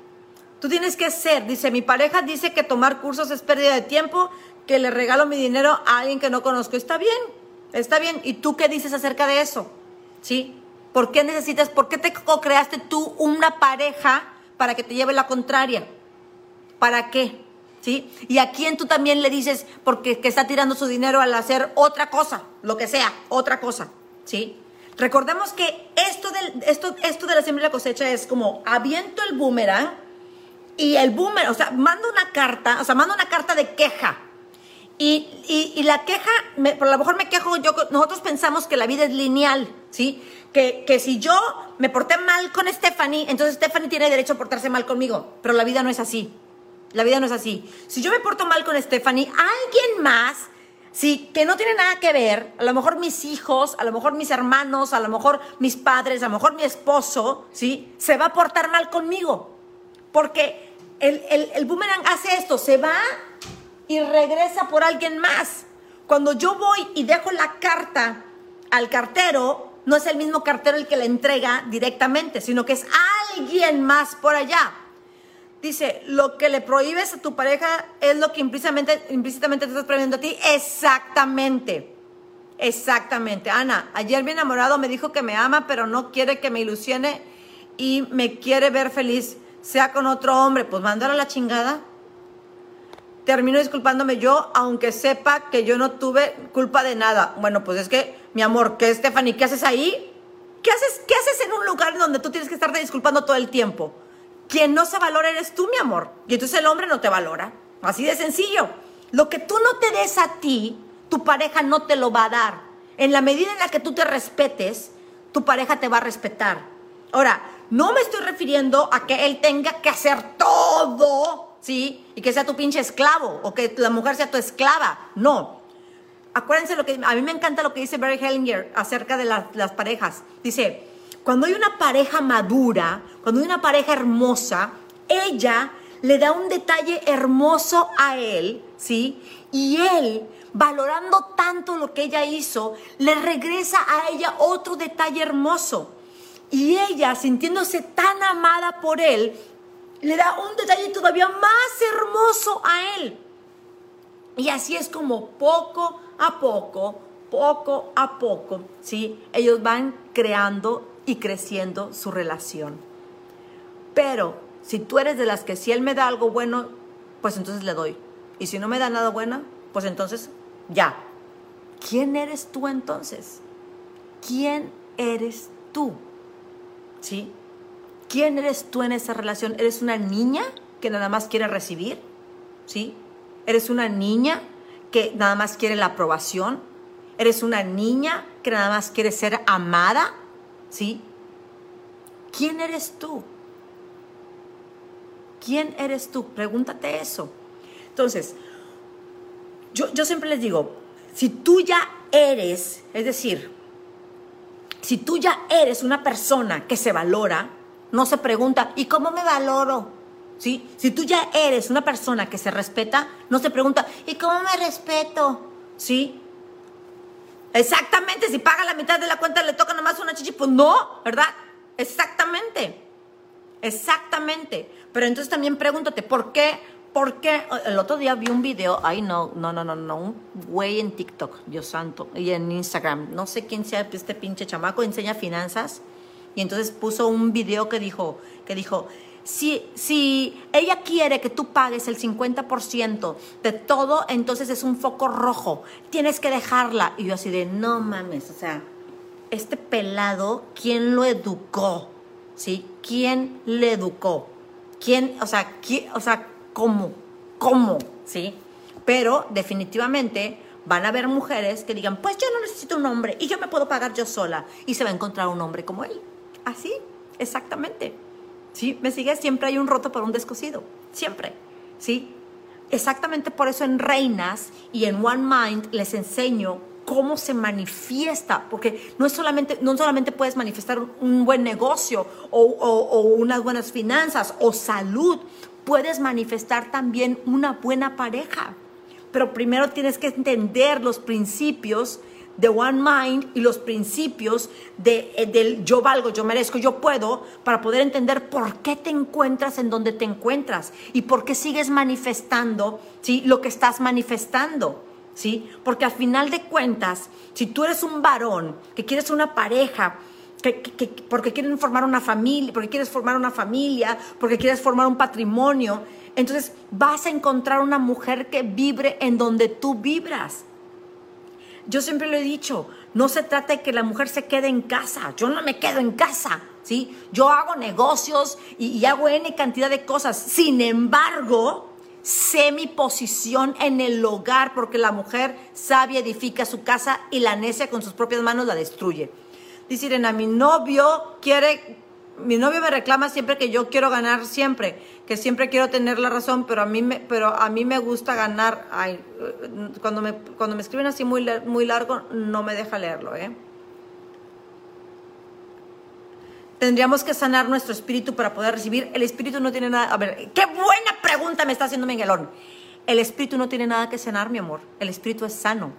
Tú tienes que ser. Dice, mi pareja dice que tomar cursos es pérdida de tiempo, que le regalo mi dinero a alguien que no conozco. Está bien, está bien. ¿Y tú qué dices acerca de eso? ¿Sí? ¿Por qué necesitas, por qué te creaste tú una pareja para que te lleve la contraria? ¿Para qué? ¿Sí? Y a quién tú también le dices porque que está tirando su dinero al hacer otra cosa, lo que sea, otra cosa, ¿sí? Recordemos que esto, del, esto, esto de la siembra y la cosecha es como aviento el boomerang y el boomerang, o sea, mando una carta, o sea, mando una carta de queja. Y, y, la queja, por lo mejor me quejo, yo, nosotros pensamos que la vida es lineal, ¿sí? Que, que si yo me porté mal con Stephanie, entonces Stephanie tiene derecho a portarse mal conmigo, pero la vida no es así. La vida no es así. Si yo me porto mal con Stephanie, alguien más, sí, que no tiene nada que ver, a lo mejor mis hijos, a lo mejor mis hermanos, a lo mejor mis padres, a lo mejor mi esposo, sí, se va a portar mal conmigo. Porque el, el boomerang hace esto, se va y regresa por alguien más. Cuando yo voy y dejo la carta al cartero, no es el mismo cartero el que la entrega directamente, sino que es alguien más por allá. Dice, lo que le prohíbes a tu pareja es lo que implícitamente, implícitamente te estás prohibiendo a ti. Exactamente. Exactamente. Ana, ayer mi enamorado me dijo que me ama, pero no quiere que me ilusione y me quiere ver feliz, sea con otro hombre. Pues mándalo a la chingada. Termino disculpándome yo, aunque sepa que yo no tuve culpa de nada. Bueno, pues es que, mi amor, ¿qué, Stephanie? ¿Qué haces ahí? ¿Qué haces, ¿Qué haces en un lugar donde tú tienes que estarte disculpando todo el tiempo? Quien no se valora eres tú, mi amor. Y entonces el hombre no te valora. Así de sencillo. Lo que tú no te des a ti, tu pareja no te lo va a dar. En la medida en la que tú te respetes, tu pareja te va a respetar. Ahora, no me estoy refiriendo a que él tenga que hacer todo, ¿sí? Y que sea tu pinche esclavo o que la mujer sea tu esclava. No. Acuérdense lo que a mí me encanta lo que dice Barry Hellinger acerca de las parejas. Dice, cuando hay una pareja madura, cuando hay una pareja hermosa, ella le da un detalle hermoso a él, ¿sí? Y él, valorando tanto lo que ella hizo, le regresa a ella otro detalle hermoso. Y ella, sintiéndose tan amada por él, le da un detalle todavía más hermoso a él. Y así es como poco a poco, poco a poco, ¿sí? Ellos van creando y creciendo su relación. Pero si tú eres de las que si él me da algo bueno, pues entonces le doy. Y si no me da nada bueno, pues entonces ya. ¿Quién eres tú entonces? ¿Quién eres tú? ¿Sí? ¿Quién eres tú en esa relación? ¿Eres una niña que nada más quiere recibir? ¿Sí? ¿Eres una niña que nada más quiere la aprobación? ¿Eres una niña que nada más quiere ser amada? ¿Sí? ¿Quién eres tú? ¿Quién eres tú? Pregúntate eso. Entonces, yo, yo siempre les digo, si tú ya eres, es decir, si tú ya eres una persona que se valora, no se pregunta, ¿y cómo me valoro? ¿Sí? Si tú ya eres una persona que se respeta, no se pregunta, ¿y cómo me respeto? ¿Sí? Exactamente, si paga la mitad de la cuenta le toca nomás una chichi, pues no, ¿verdad? exactamente. Exactamente. Pero entonces también pregúntate, ¿por qué? ¿Por qué? El otro día vi un video, ay no, no, no, no, no, un güey en TikTok, Dios santo, y en Instagram, no sé quién sea este pinche chamaco, enseña finanzas, y entonces puso un video que dijo, que dijo, si, si ella quiere que tú pagues el 50% de todo, entonces es un foco rojo, tienes que dejarla. Y yo así de, no mames, o sea, este pelado, ¿quién lo educó? ¿Sí? ¿Quién le educó? ¿Quién, o sea, quién, o sea, cómo? ¿Cómo? ¿Sí? Pero definitivamente van a haber mujeres que digan, pues yo no necesito un hombre y yo me puedo pagar yo sola. Y se va a encontrar un hombre como él. Así, exactamente. ¿Sí? ¿Me sigue? Siempre hay un roto por un descosido. Siempre. ¿Sí? Exactamente por eso en Reinas y en One Mind les enseño cómo se manifiesta, porque no, es solamente, no solamente puedes manifestar un buen negocio o, o, unas buenas finanzas o salud, puedes manifestar también una buena pareja. Pero primero tienes que entender los principios de One Mind y los principios de, eh, del yo valgo, yo merezco, yo puedo, para poder entender por qué te encuentras en donde te encuentras y por qué sigues manifestando ¿sí? lo que estás manifestando. ¿Sí? Porque al final de cuentas, si tú eres un varón que quieres una pareja, que, porque quieren formar una familia, porque quieres formar una familia, porque quieres formar un patrimonio, entonces vas a encontrar una mujer que vibre en donde tú vibras. Yo siempre lo he dicho, no se trata de que la mujer se quede en casa, yo no me quedo en casa, ¿sí? Yo hago negocios y, hago N cantidad de cosas, sin embargo, sé mi posición en el hogar porque la mujer sabia edifica su casa y la necia con sus propias manos la destruye. Dice Irene, mi novio quiere mi novio me reclama siempre que yo quiero ganar siempre, que siempre quiero tener la razón, pero a mí me, pero a mí me gusta ganar. Ay, cuando me, cuando me escriben así muy, muy largo, no me deja leerlo, ¿eh? Tendríamos que sanar nuestro espíritu para poder recibir. El espíritu no tiene nada. A ver, qué buena pregunta me está haciendo Miguelón. El espíritu no tiene nada que sanar, mi amor. El espíritu es sano.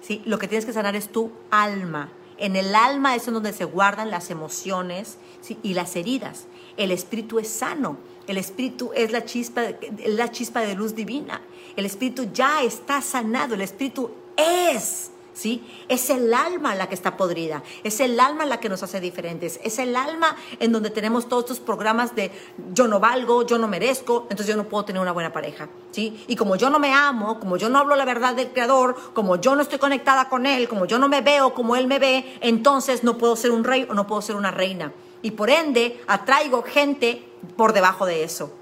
¿sí? Lo que tienes que sanar es tu alma. En el alma es donde se guardan las emociones y las heridas. El espíritu es sano. El espíritu es la chispa, la chispa de luz divina. El espíritu ya está sanado. El espíritu es ¿sí? Es el alma la que está podrida, es el alma la que nos hace diferentes, es el alma en donde tenemos todos estos programas de yo no valgo, yo no merezco, entonces yo no puedo tener una buena pareja, ¿sí? Y como yo no me amo, como yo no hablo la verdad del Creador, como yo no estoy conectada con Él, como yo no me veo como Él me ve, entonces no puedo ser un rey o no puedo ser una reina. Y por ende atraigo gente por debajo de eso.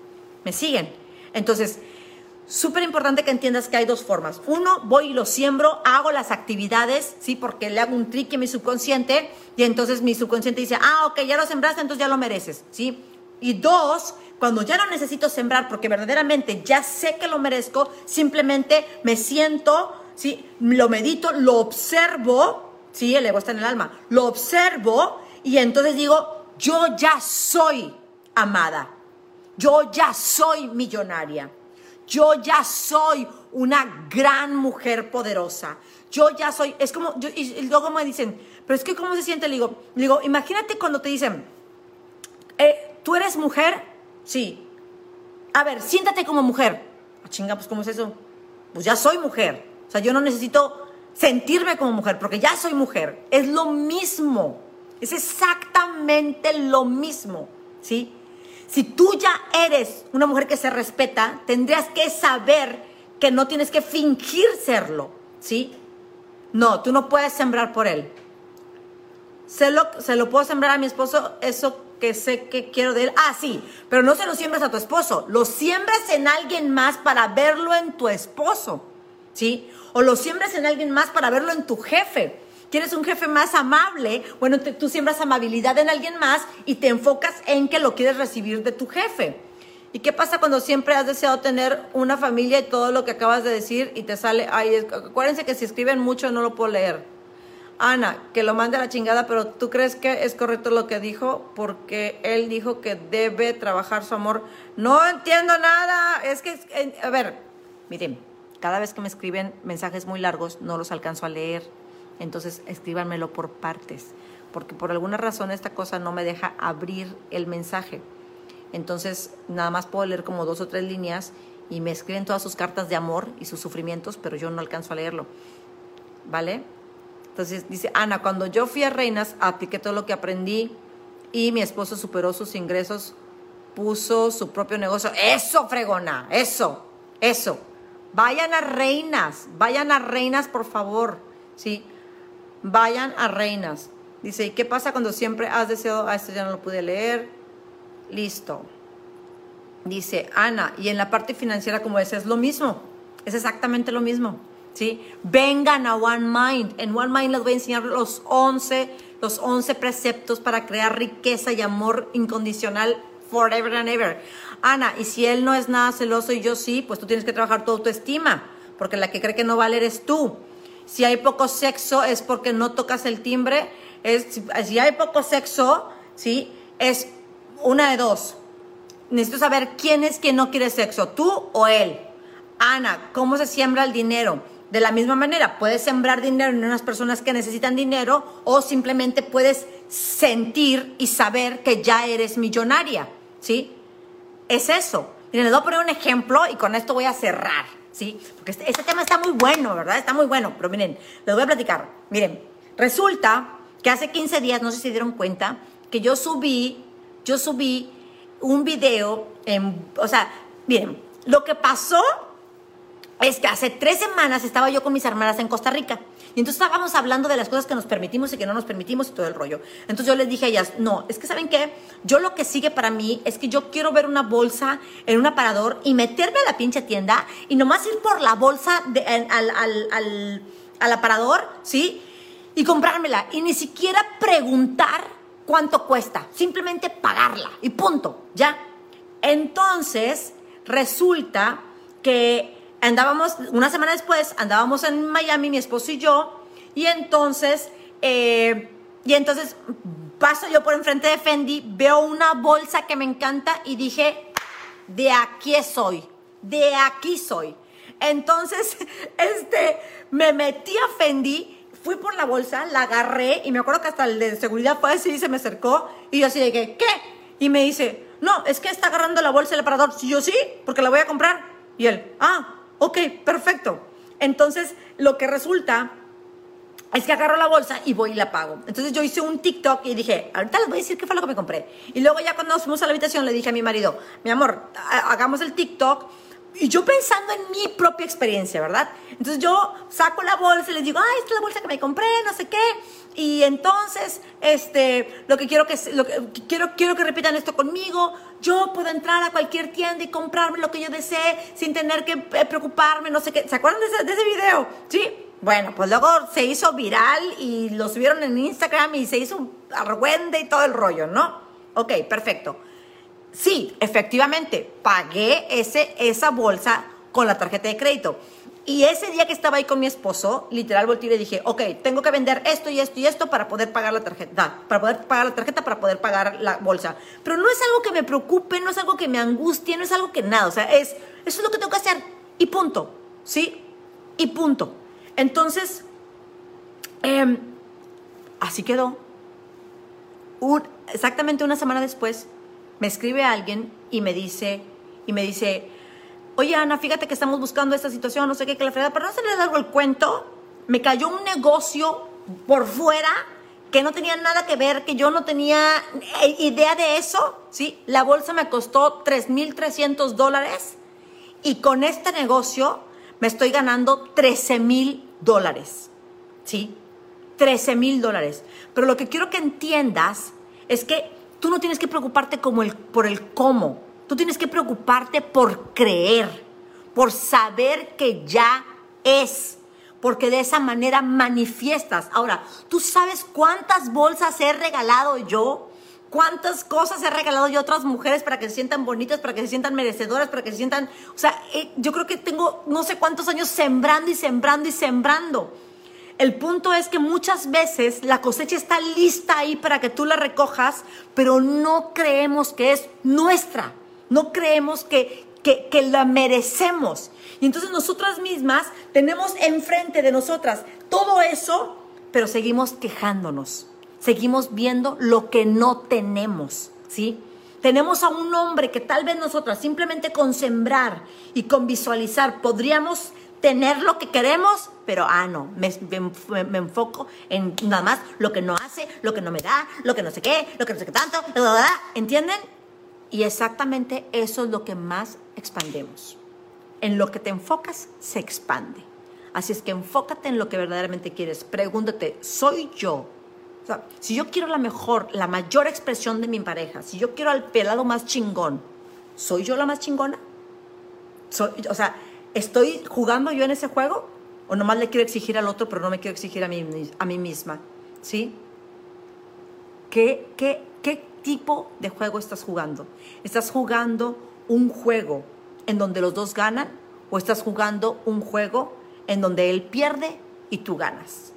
¿Me siguen? Entonces, súper importante que entiendas que hay dos formas. Uno, voy y lo siembro, hago las actividades, ¿sí? Porque le hago un trick en mi subconsciente y entonces mi subconsciente dice, ah, ok, ya lo sembraste, entonces ya lo mereces, ¿sí? Y dos, cuando ya no necesito sembrar porque verdaderamente ya sé que lo merezco, simplemente me siento, ¿sí? Lo medito, lo observo, ¿sí? El ego está en el alma, lo observo y entonces digo, yo ya soy amada, yo ya soy millonaria yo ya soy una gran mujer poderosa. Yo ya soy, es como, y luego me dicen, pero es que ¿cómo se siente? Le digo, digo imagínate cuando te dicen, eh, ¿tú eres mujer? Sí. A ver, siéntate como mujer. Ah, chinga, pues ¿cómo es eso? Pues ya soy mujer. O sea, yo no necesito sentirme como mujer, porque ya soy mujer. Es lo mismo. Es exactamente lo mismo. ¿Sí? Si tú ya eres una mujer que se respeta, tendrías que saber que no tienes que fingir serlo, ¿sí? No, tú no puedes sembrar por él. Se lo, se lo puedo sembrar a mi esposo, eso que sé que quiero de él. Ah, sí, pero no se lo siembras a tu esposo, lo siembras en alguien más para verlo en tu esposo, ¿sí? O lo siembras en alguien más para verlo en tu jefe. ¿Quieres un jefe más amable? Bueno, tú siembras amabilidad en alguien más y te enfocas en que lo quieres recibir de tu jefe. ¿Y qué pasa cuando siempre has deseado tener una familia y todo lo que acabas de decir y te sale, ay, acuérdense que si escriben mucho no lo puedo leer. Ana, que lo mande a la chingada, pero ¿tú crees que es correcto lo que dijo? Porque él dijo que debe trabajar su amor. No entiendo nada. Es que, a ver, miren, cada vez que me escriben mensajes muy largos no los alcanzo a leer entonces escríbanmelo por partes, porque por alguna razón esta cosa no me deja abrir el mensaje. Entonces, nada más puedo leer como dos o tres líneas y me escriben todas sus cartas de amor y sus sufrimientos, pero yo no alcanzo a leerlo. ¿Vale? Entonces dice, Ana, cuando yo fui a Reinas, apliqué todo lo que aprendí y mi esposo superó sus ingresos, puso su propio negocio. Eso, fregona, eso, eso. Vayan a Reinas, vayan a Reinas, por favor. Sí, vayan a Reinas. Dice, ¿y qué pasa cuando siempre has deseado, ah, esto ya no lo pude leer? Listo. Dice, Ana, y en la parte financiera, como es, es lo mismo, es exactamente lo mismo. ¿sí? Vengan a One Mind. En One Mind les voy a enseñar los 11, los 11 preceptos para crear riqueza y amor incondicional forever and ever. Ana, y si él no es nada celoso y yo sí, pues tú tienes que trabajar tu autoestima, porque la que cree que no vale eres tú. Si hay poco sexo es porque no tocas el timbre. Es, si hay poco sexo, ¿sí? Es una de dos. Necesito saber quién es quien no quiere sexo, tú o él. Ana, ¿cómo se siembra el dinero? De la misma manera, puedes sembrar dinero en unas personas que necesitan dinero o simplemente puedes sentir y saber que ya eres millonaria, ¿sí? Es eso. Miren, les voy a poner un ejemplo y con esto voy a cerrar, ¿sí? Porque este, este, tema está muy bueno, ¿verdad? Está muy bueno, pero miren, les voy a platicar. Miren, resulta que hace 15 días, no sé si dieron cuenta, que yo subí, yo subí un video en, o sea, miren, lo que pasó es que hace tres semanas estaba yo con mis hermanas en Costa Rica. Y entonces estábamos hablando de las cosas que nos permitimos y que no nos permitimos y todo el rollo. Entonces yo les dije a ellas, no, es que ¿saben qué? Yo lo que sigue para mí es que yo quiero ver una bolsa en un aparador y meterme a la pinche tienda y nomás ir por la bolsa al, al, al aparador, ¿sí? Y comprármela. Y ni siquiera preguntar cuánto cuesta. Simplemente pagarla. Y punto. ¿Ya? Entonces, resulta que andábamos, una semana después, andábamos en Miami, mi esposo y yo, y entonces, eh, y entonces paso yo por enfrente de Fendi, veo una bolsa que me encanta y dije, de aquí soy, de aquí soy. Entonces, [LAUGHS] este, me metí a Fendi, fui por la bolsa, la agarré y me acuerdo que hasta el de seguridad fue así y se me acercó y yo así de que, ¿qué? Y me dice, no, es que está agarrando la bolsa el aparador. Y yo sí, porque la voy a comprar. Y él, ah, Ok, perfecto. Entonces, lo que resulta es que agarro la bolsa y voy y la pago. Entonces yo hice un TikTok y dije, ahorita les voy a decir qué fue lo que me compré. Y luego ya cuando nos fuimos a la habitación le dije a mi marido, mi amor, hagamos el TikTok. Y yo pensando en mi propia experiencia, ¿verdad? Entonces yo saco la bolsa y les digo, ay, esta es la bolsa que me compré, no sé qué. Y entonces, este, lo que quiero que, lo que quiero, quiero que repitan esto conmigo. Yo puedo entrar a cualquier tienda y comprarme lo que yo desee sin tener que eh, preocuparme, no sé qué. ¿Se acuerdan de ese, de ese video? Sí. Bueno, pues luego se hizo viral y lo subieron en Instagram y se hizo argüende y todo el rollo, ¿no? Ok, perfecto. Sí, efectivamente, pagué ese, esa bolsa con la tarjeta de crédito. Y ese día que estaba ahí con mi esposo, literal volteé y le dije, ok, tengo que vender esto y esto y esto para poder pagar la tarjeta, para poder pagar la tarjeta, para poder pagar la bolsa. Pero no es algo que me preocupe, no es algo que me angustie, no es algo que nada, o sea, es, eso es lo que tengo que hacer y punto, ¿sí? Y punto. Entonces, em, así quedó. exactamente una semana después, me escribe alguien y me dice, y me dice, oye Ana, fíjate que estamos buscando esta situación, no sé qué, que la fregada, pero no se le da el cuento, me cayó un negocio por fuera que no tenía nada que ver, que yo no tenía eh, idea de eso, ¿sí? La bolsa me costó 3.300 dólares y con este negocio me estoy ganando 13.000 dólares, ¿sí? 13 dólares. Pero lo que quiero que entiendas es que tú no tienes que preocuparte como el, por el cómo, Tú tienes que preocuparte por creer, por saber que ya es, porque de esa manera manifiestas. Ahora, ¿tú sabes cuántas bolsas he regalado yo? ¿Cuántas cosas he regalado yo a otras mujeres para que se sientan bonitas, para que se sientan merecedoras, para que se sientan... O sea, eh, yo creo que tengo no sé cuántos años sembrando y sembrando y sembrando. El punto es que muchas veces la cosecha está lista ahí para que tú la recojas, pero no creemos que es nuestra no creemos que, que, la merecemos. Y entonces nosotras mismas tenemos enfrente de nosotras todo eso, pero seguimos quejándonos, seguimos viendo lo que no tenemos, ¿sí? Tenemos a un hombre que tal vez nosotras simplemente con sembrar y con visualizar podríamos tener lo que queremos, pero ah, no, me, me, enfoco en nada más lo que no hace, lo que no me da, lo que no sé qué, lo que no sé qué tanto, ¿entienden? Y exactamente eso es lo que más expandemos. En lo que te enfocas, se expande. Así es que enfócate en lo que verdaderamente quieres. Pregúntate, ¿soy yo? O sea, si yo quiero la mejor, la mayor expresión de mi pareja, si yo quiero al pelado más chingón, ¿soy yo la más chingona? Soy, o sea, ¿estoy jugando yo en ese juego? ¿O nomás le quiero exigir al otro, pero no me quiero exigir a mí, a mí misma? ¿Sí? ¿Qué, qué, ¿Qué tipo de juego estás jugando? ¿Estás jugando un juego en donde los dos ganan? ¿O estás jugando un juego en donde él pierde y tú ganas.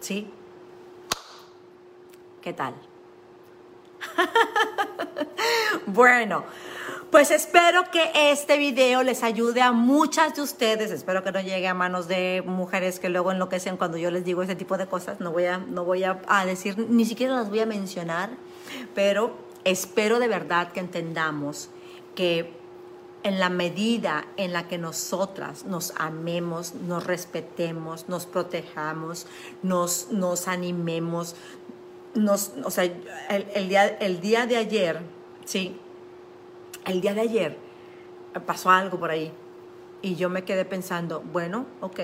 ¿Sí? ¿Qué tal? [LAUGHS] bueno, pues espero que este video les ayude a muchas de ustedes. Espero que no llegue a manos de mujeres que luego enloquecen cuando yo les digo ese tipo de cosas. No voy a, no voy a decir, ni siquiera las voy a mencionar, pero espero de verdad que entendamos que en la medida en la que nosotras nos amemos, nos respetemos, nos protejamos, nos, nos animemos, nos, o sea, el, día, el día de ayer, sí, el día de ayer pasó algo por ahí y yo me quedé pensando, bueno, ok,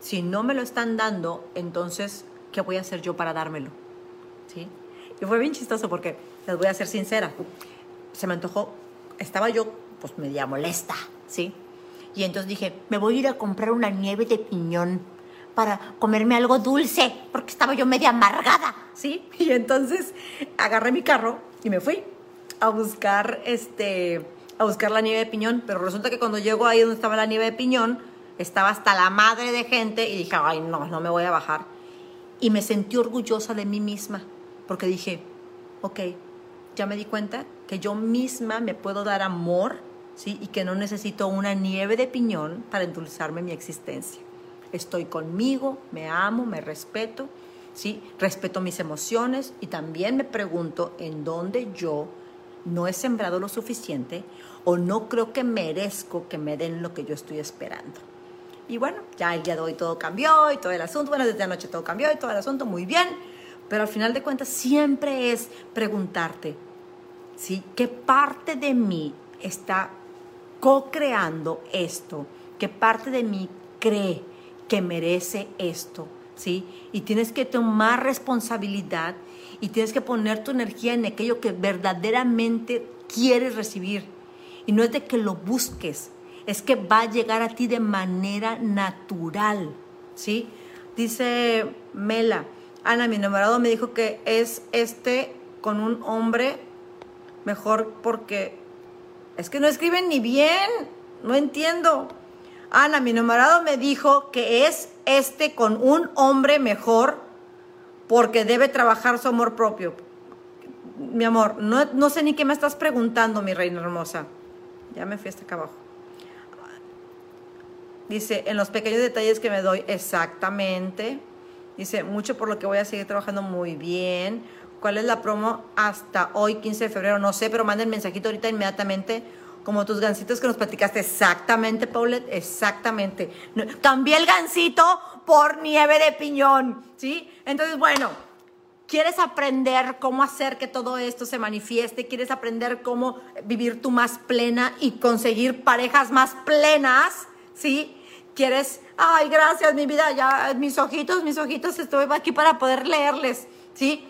si no me lo están dando, entonces, ¿qué voy a hacer yo para dármelo? ¿Sí? Y fue bien chistoso porque, les voy a ser sincera, se me antojó, estaba yo pues media molesta, ¿sí? Y entonces dije, me voy a ir a comprar una nieve de piñón para comerme algo dulce, porque estaba yo media amargada, ¿sí? Y entonces agarré mi carro y me fui a buscar este a buscar la nieve de piñón, pero resulta que cuando llego ahí donde estaba la nieve de piñón, estaba hasta la madre de gente y dije, "Ay, no, no me voy a bajar." Y me sentí orgullosa de mí misma, porque dije, ok, ya me di cuenta que yo misma me puedo dar amor ¿sí? y que no necesito una nieve de piñón para endulzarme mi existencia. Estoy conmigo, me amo, me respeto, ¿sí? respeto mis emociones y también me pregunto en dónde yo no he sembrado lo suficiente o no creo que merezco que me den lo que yo estoy esperando. Y bueno, ya el día de hoy todo cambió y todo el asunto, bueno, desde anoche todo cambió y todo el asunto muy bien, pero al final de cuentas siempre es preguntarte, ¿sí? ¿Qué parte de mí está co-creando esto, que parte de mí cree que merece esto, ¿sí? Y tienes que tomar responsabilidad y tienes que poner tu energía en aquello que verdaderamente quieres recibir. Y no es de que lo busques, es que va a llegar a ti de manera natural, ¿sí? Dice Mela, Ana, mi enamorado me dijo que es este con un hombre mejor porque es que no escriben ni bien. No entiendo. Ana, mi enamorado me dijo que es este con un hombre mejor porque debe trabajar su amor propio. Mi amor, no, no sé ni qué me estás preguntando, mi reina hermosa. Ya me fui hasta acá abajo. Dice, en los pequeños detalles que me doy, exactamente. Dice, mucho por lo que voy a seguir trabajando muy bien. ¿Cuál es la promo hasta hoy, 15 de febrero? No sé, pero manden mensajito ahorita inmediatamente. Como tus gancitos que nos platicaste. Exactamente, Paulette, exactamente. cambié el gancito por nieve de piñón, ¿sí? Entonces, bueno, ¿quieres aprender cómo hacer que todo esto se manifieste? ¿Quieres aprender cómo vivir tú más plena y conseguir parejas más plenas? ¿Sí? ¿Quieres? Ay, gracias, mi vida, ya mis ojitos, mis ojitos, estoy aquí para poder leerles, ¿sí?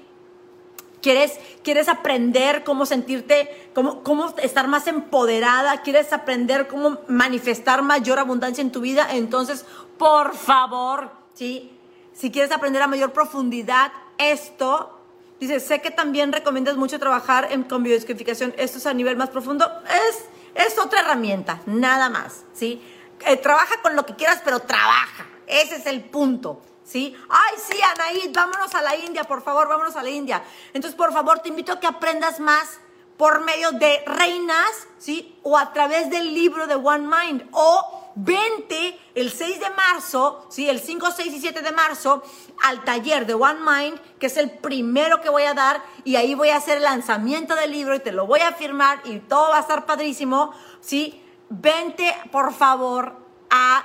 ¿Quieres, aprender cómo sentirte, cómo, cómo estar más empoderada, quieres aprender cómo manifestar mayor abundancia en tu vida, entonces, por favor, ¿sí? Si quieres aprender a mayor profundidad esto, dice, sé que también recomiendas mucho trabajar en, con biodescodificación, esto es a nivel más profundo, es, es otra herramienta, nada más, ¿sí? Eh, trabaja con lo que quieras, pero trabaja, ese es el punto. ¿Sí? Ay, sí, Anaí, vámonos a la India, por favor, vámonos a la India. Entonces, por favor, te invito a que aprendas más por medio de reinas, ¿sí? O a través del libro de One Mind, o vente el 6 de marzo, ¿sí? el 5, 6 y 7 de marzo, al taller de One Mind, que es el primero que voy a dar, y ahí voy a hacer el lanzamiento del libro y te lo voy a firmar y todo va a estar padrísimo. ¿sí? Vente, por favor, a,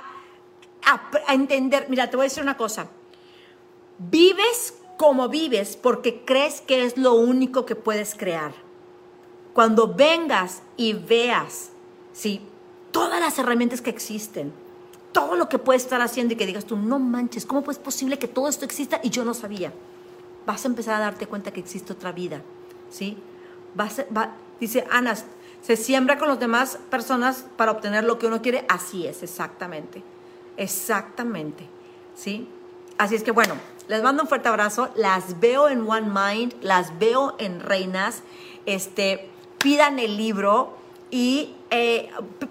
a entender. Mira, te voy a decir una cosa. Vives como vives porque crees que es lo único que puedes crear. Cuando vengas y veas, ¿sí? Todas las herramientas que existen, todo lo que puedes estar haciendo y que digas tú, no manches, ¿cómo es posible que todo esto exista y yo no sabía? Vas a empezar a darte cuenta que existe otra vida, ¿sí? Vas va, dice Ana, se siembra con las demás personas para obtener lo que uno quiere. Así es, exactamente. Exactamente, ¿sí? Así es que bueno, les mando un fuerte abrazo. Las veo en One Mind, las veo en Reinas. Este, pidan el libro y eh,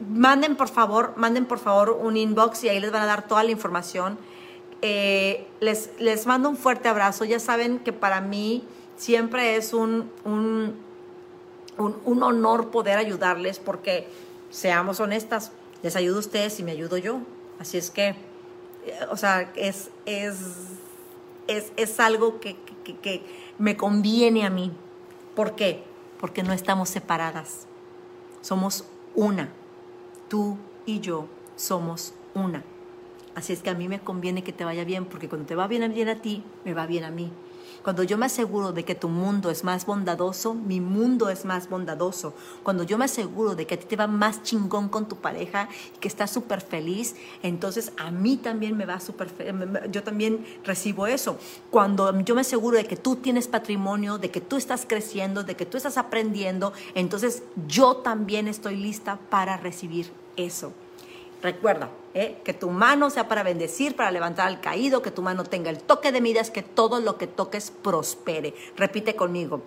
manden por favor, manden por favor un inbox y ahí les van a dar toda la información. Eh, les, les mando un fuerte abrazo. Ya saben que para mí siempre es un, un, un, honor poder ayudarles porque, seamos honestas, les ayudo a ustedes y me ayudo yo. Así es que, o sea, es, es es, algo que, me conviene a mí. ¿Por qué? Porque no estamos separadas. Somos una. Tú y yo somos una. Así es que a mí me conviene que te vaya bien, porque cuando te va bien, bien a ti, me va bien a mí. Cuando yo me aseguro de que tu mundo es más bondadoso, mi mundo es más bondadoso. Cuando yo me aseguro de que a ti te va más chingón con tu pareja y que estás súper feliz, entonces a mí también me va súper yo también recibo eso. Cuando yo me aseguro de que tú tienes patrimonio, de que tú estás creciendo, de que tú estás aprendiendo, entonces yo también estoy lista para recibir eso. Recuerda, ¿eh? que tu mano sea para bendecir, para levantar al caído, que tu mano tenga el toque de midas, que todo lo que toques prospere. Repite conmigo,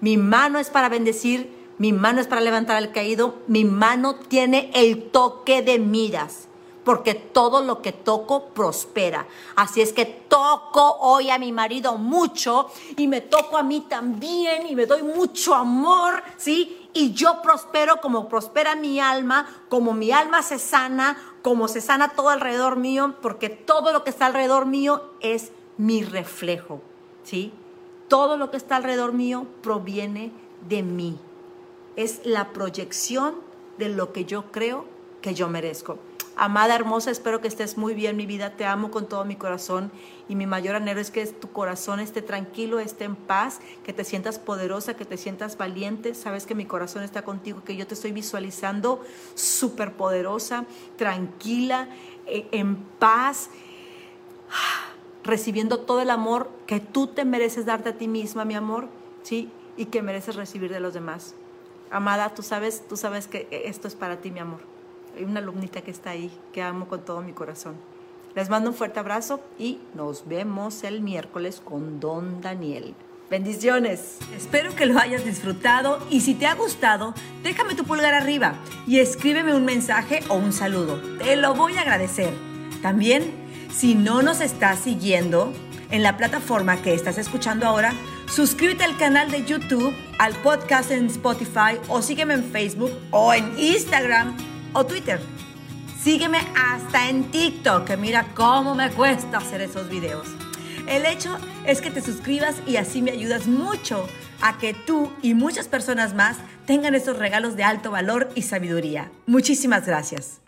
mi mano es para bendecir, mi mano es para levantar al caído, mi mano tiene el toque de midas porque todo lo que toco prospera. Así es que toco hoy a mi marido mucho y me toco a mí también y me doy mucho amor, ¿sí? Y yo prospero como prospera mi alma, como mi alma se sana, como se sana todo alrededor mío, porque todo lo que está alrededor mío es mi reflejo, ¿sí? Todo lo que está alrededor mío proviene de mí. Es la proyección de lo que yo creo que yo merezco. Amada hermosa, espero que estés muy bien, mi vida. Te amo con todo mi corazón y mi mayor anhelo es que tu corazón esté tranquilo, esté en paz, que te sientas poderosa, que te sientas valiente. Sabes que mi corazón está contigo, que yo te estoy visualizando súper poderosa, tranquila, eh, en paz, recibiendo todo el amor que tú te mereces darte a ti misma, mi amor, ¿sí? Y que mereces recibir de los demás. Amada, tú sabes, tú sabes que esto es para ti, mi amor una alumnita que está ahí, que amo con todo mi corazón. Les mando un fuerte abrazo y nos vemos el miércoles con Don Daniel. Bendiciones. Espero que lo hayas disfrutado y si te ha gustado, déjame tu pulgar arriba y escríbeme un mensaje o un saludo. Te lo voy a agradecer. También, si no nos estás siguiendo en la plataforma que estás escuchando ahora, suscríbete al canal de YouTube, al podcast en Spotify o sígueme en Facebook o en Instagram o Twitter. Sígueme hasta en TikTok, que mira cómo me cuesta hacer esos videos. El hecho es que te suscribas y así me ayudas mucho a que tú y muchas personas más tengan esos regalos de alto valor y sabiduría. Muchísimas gracias.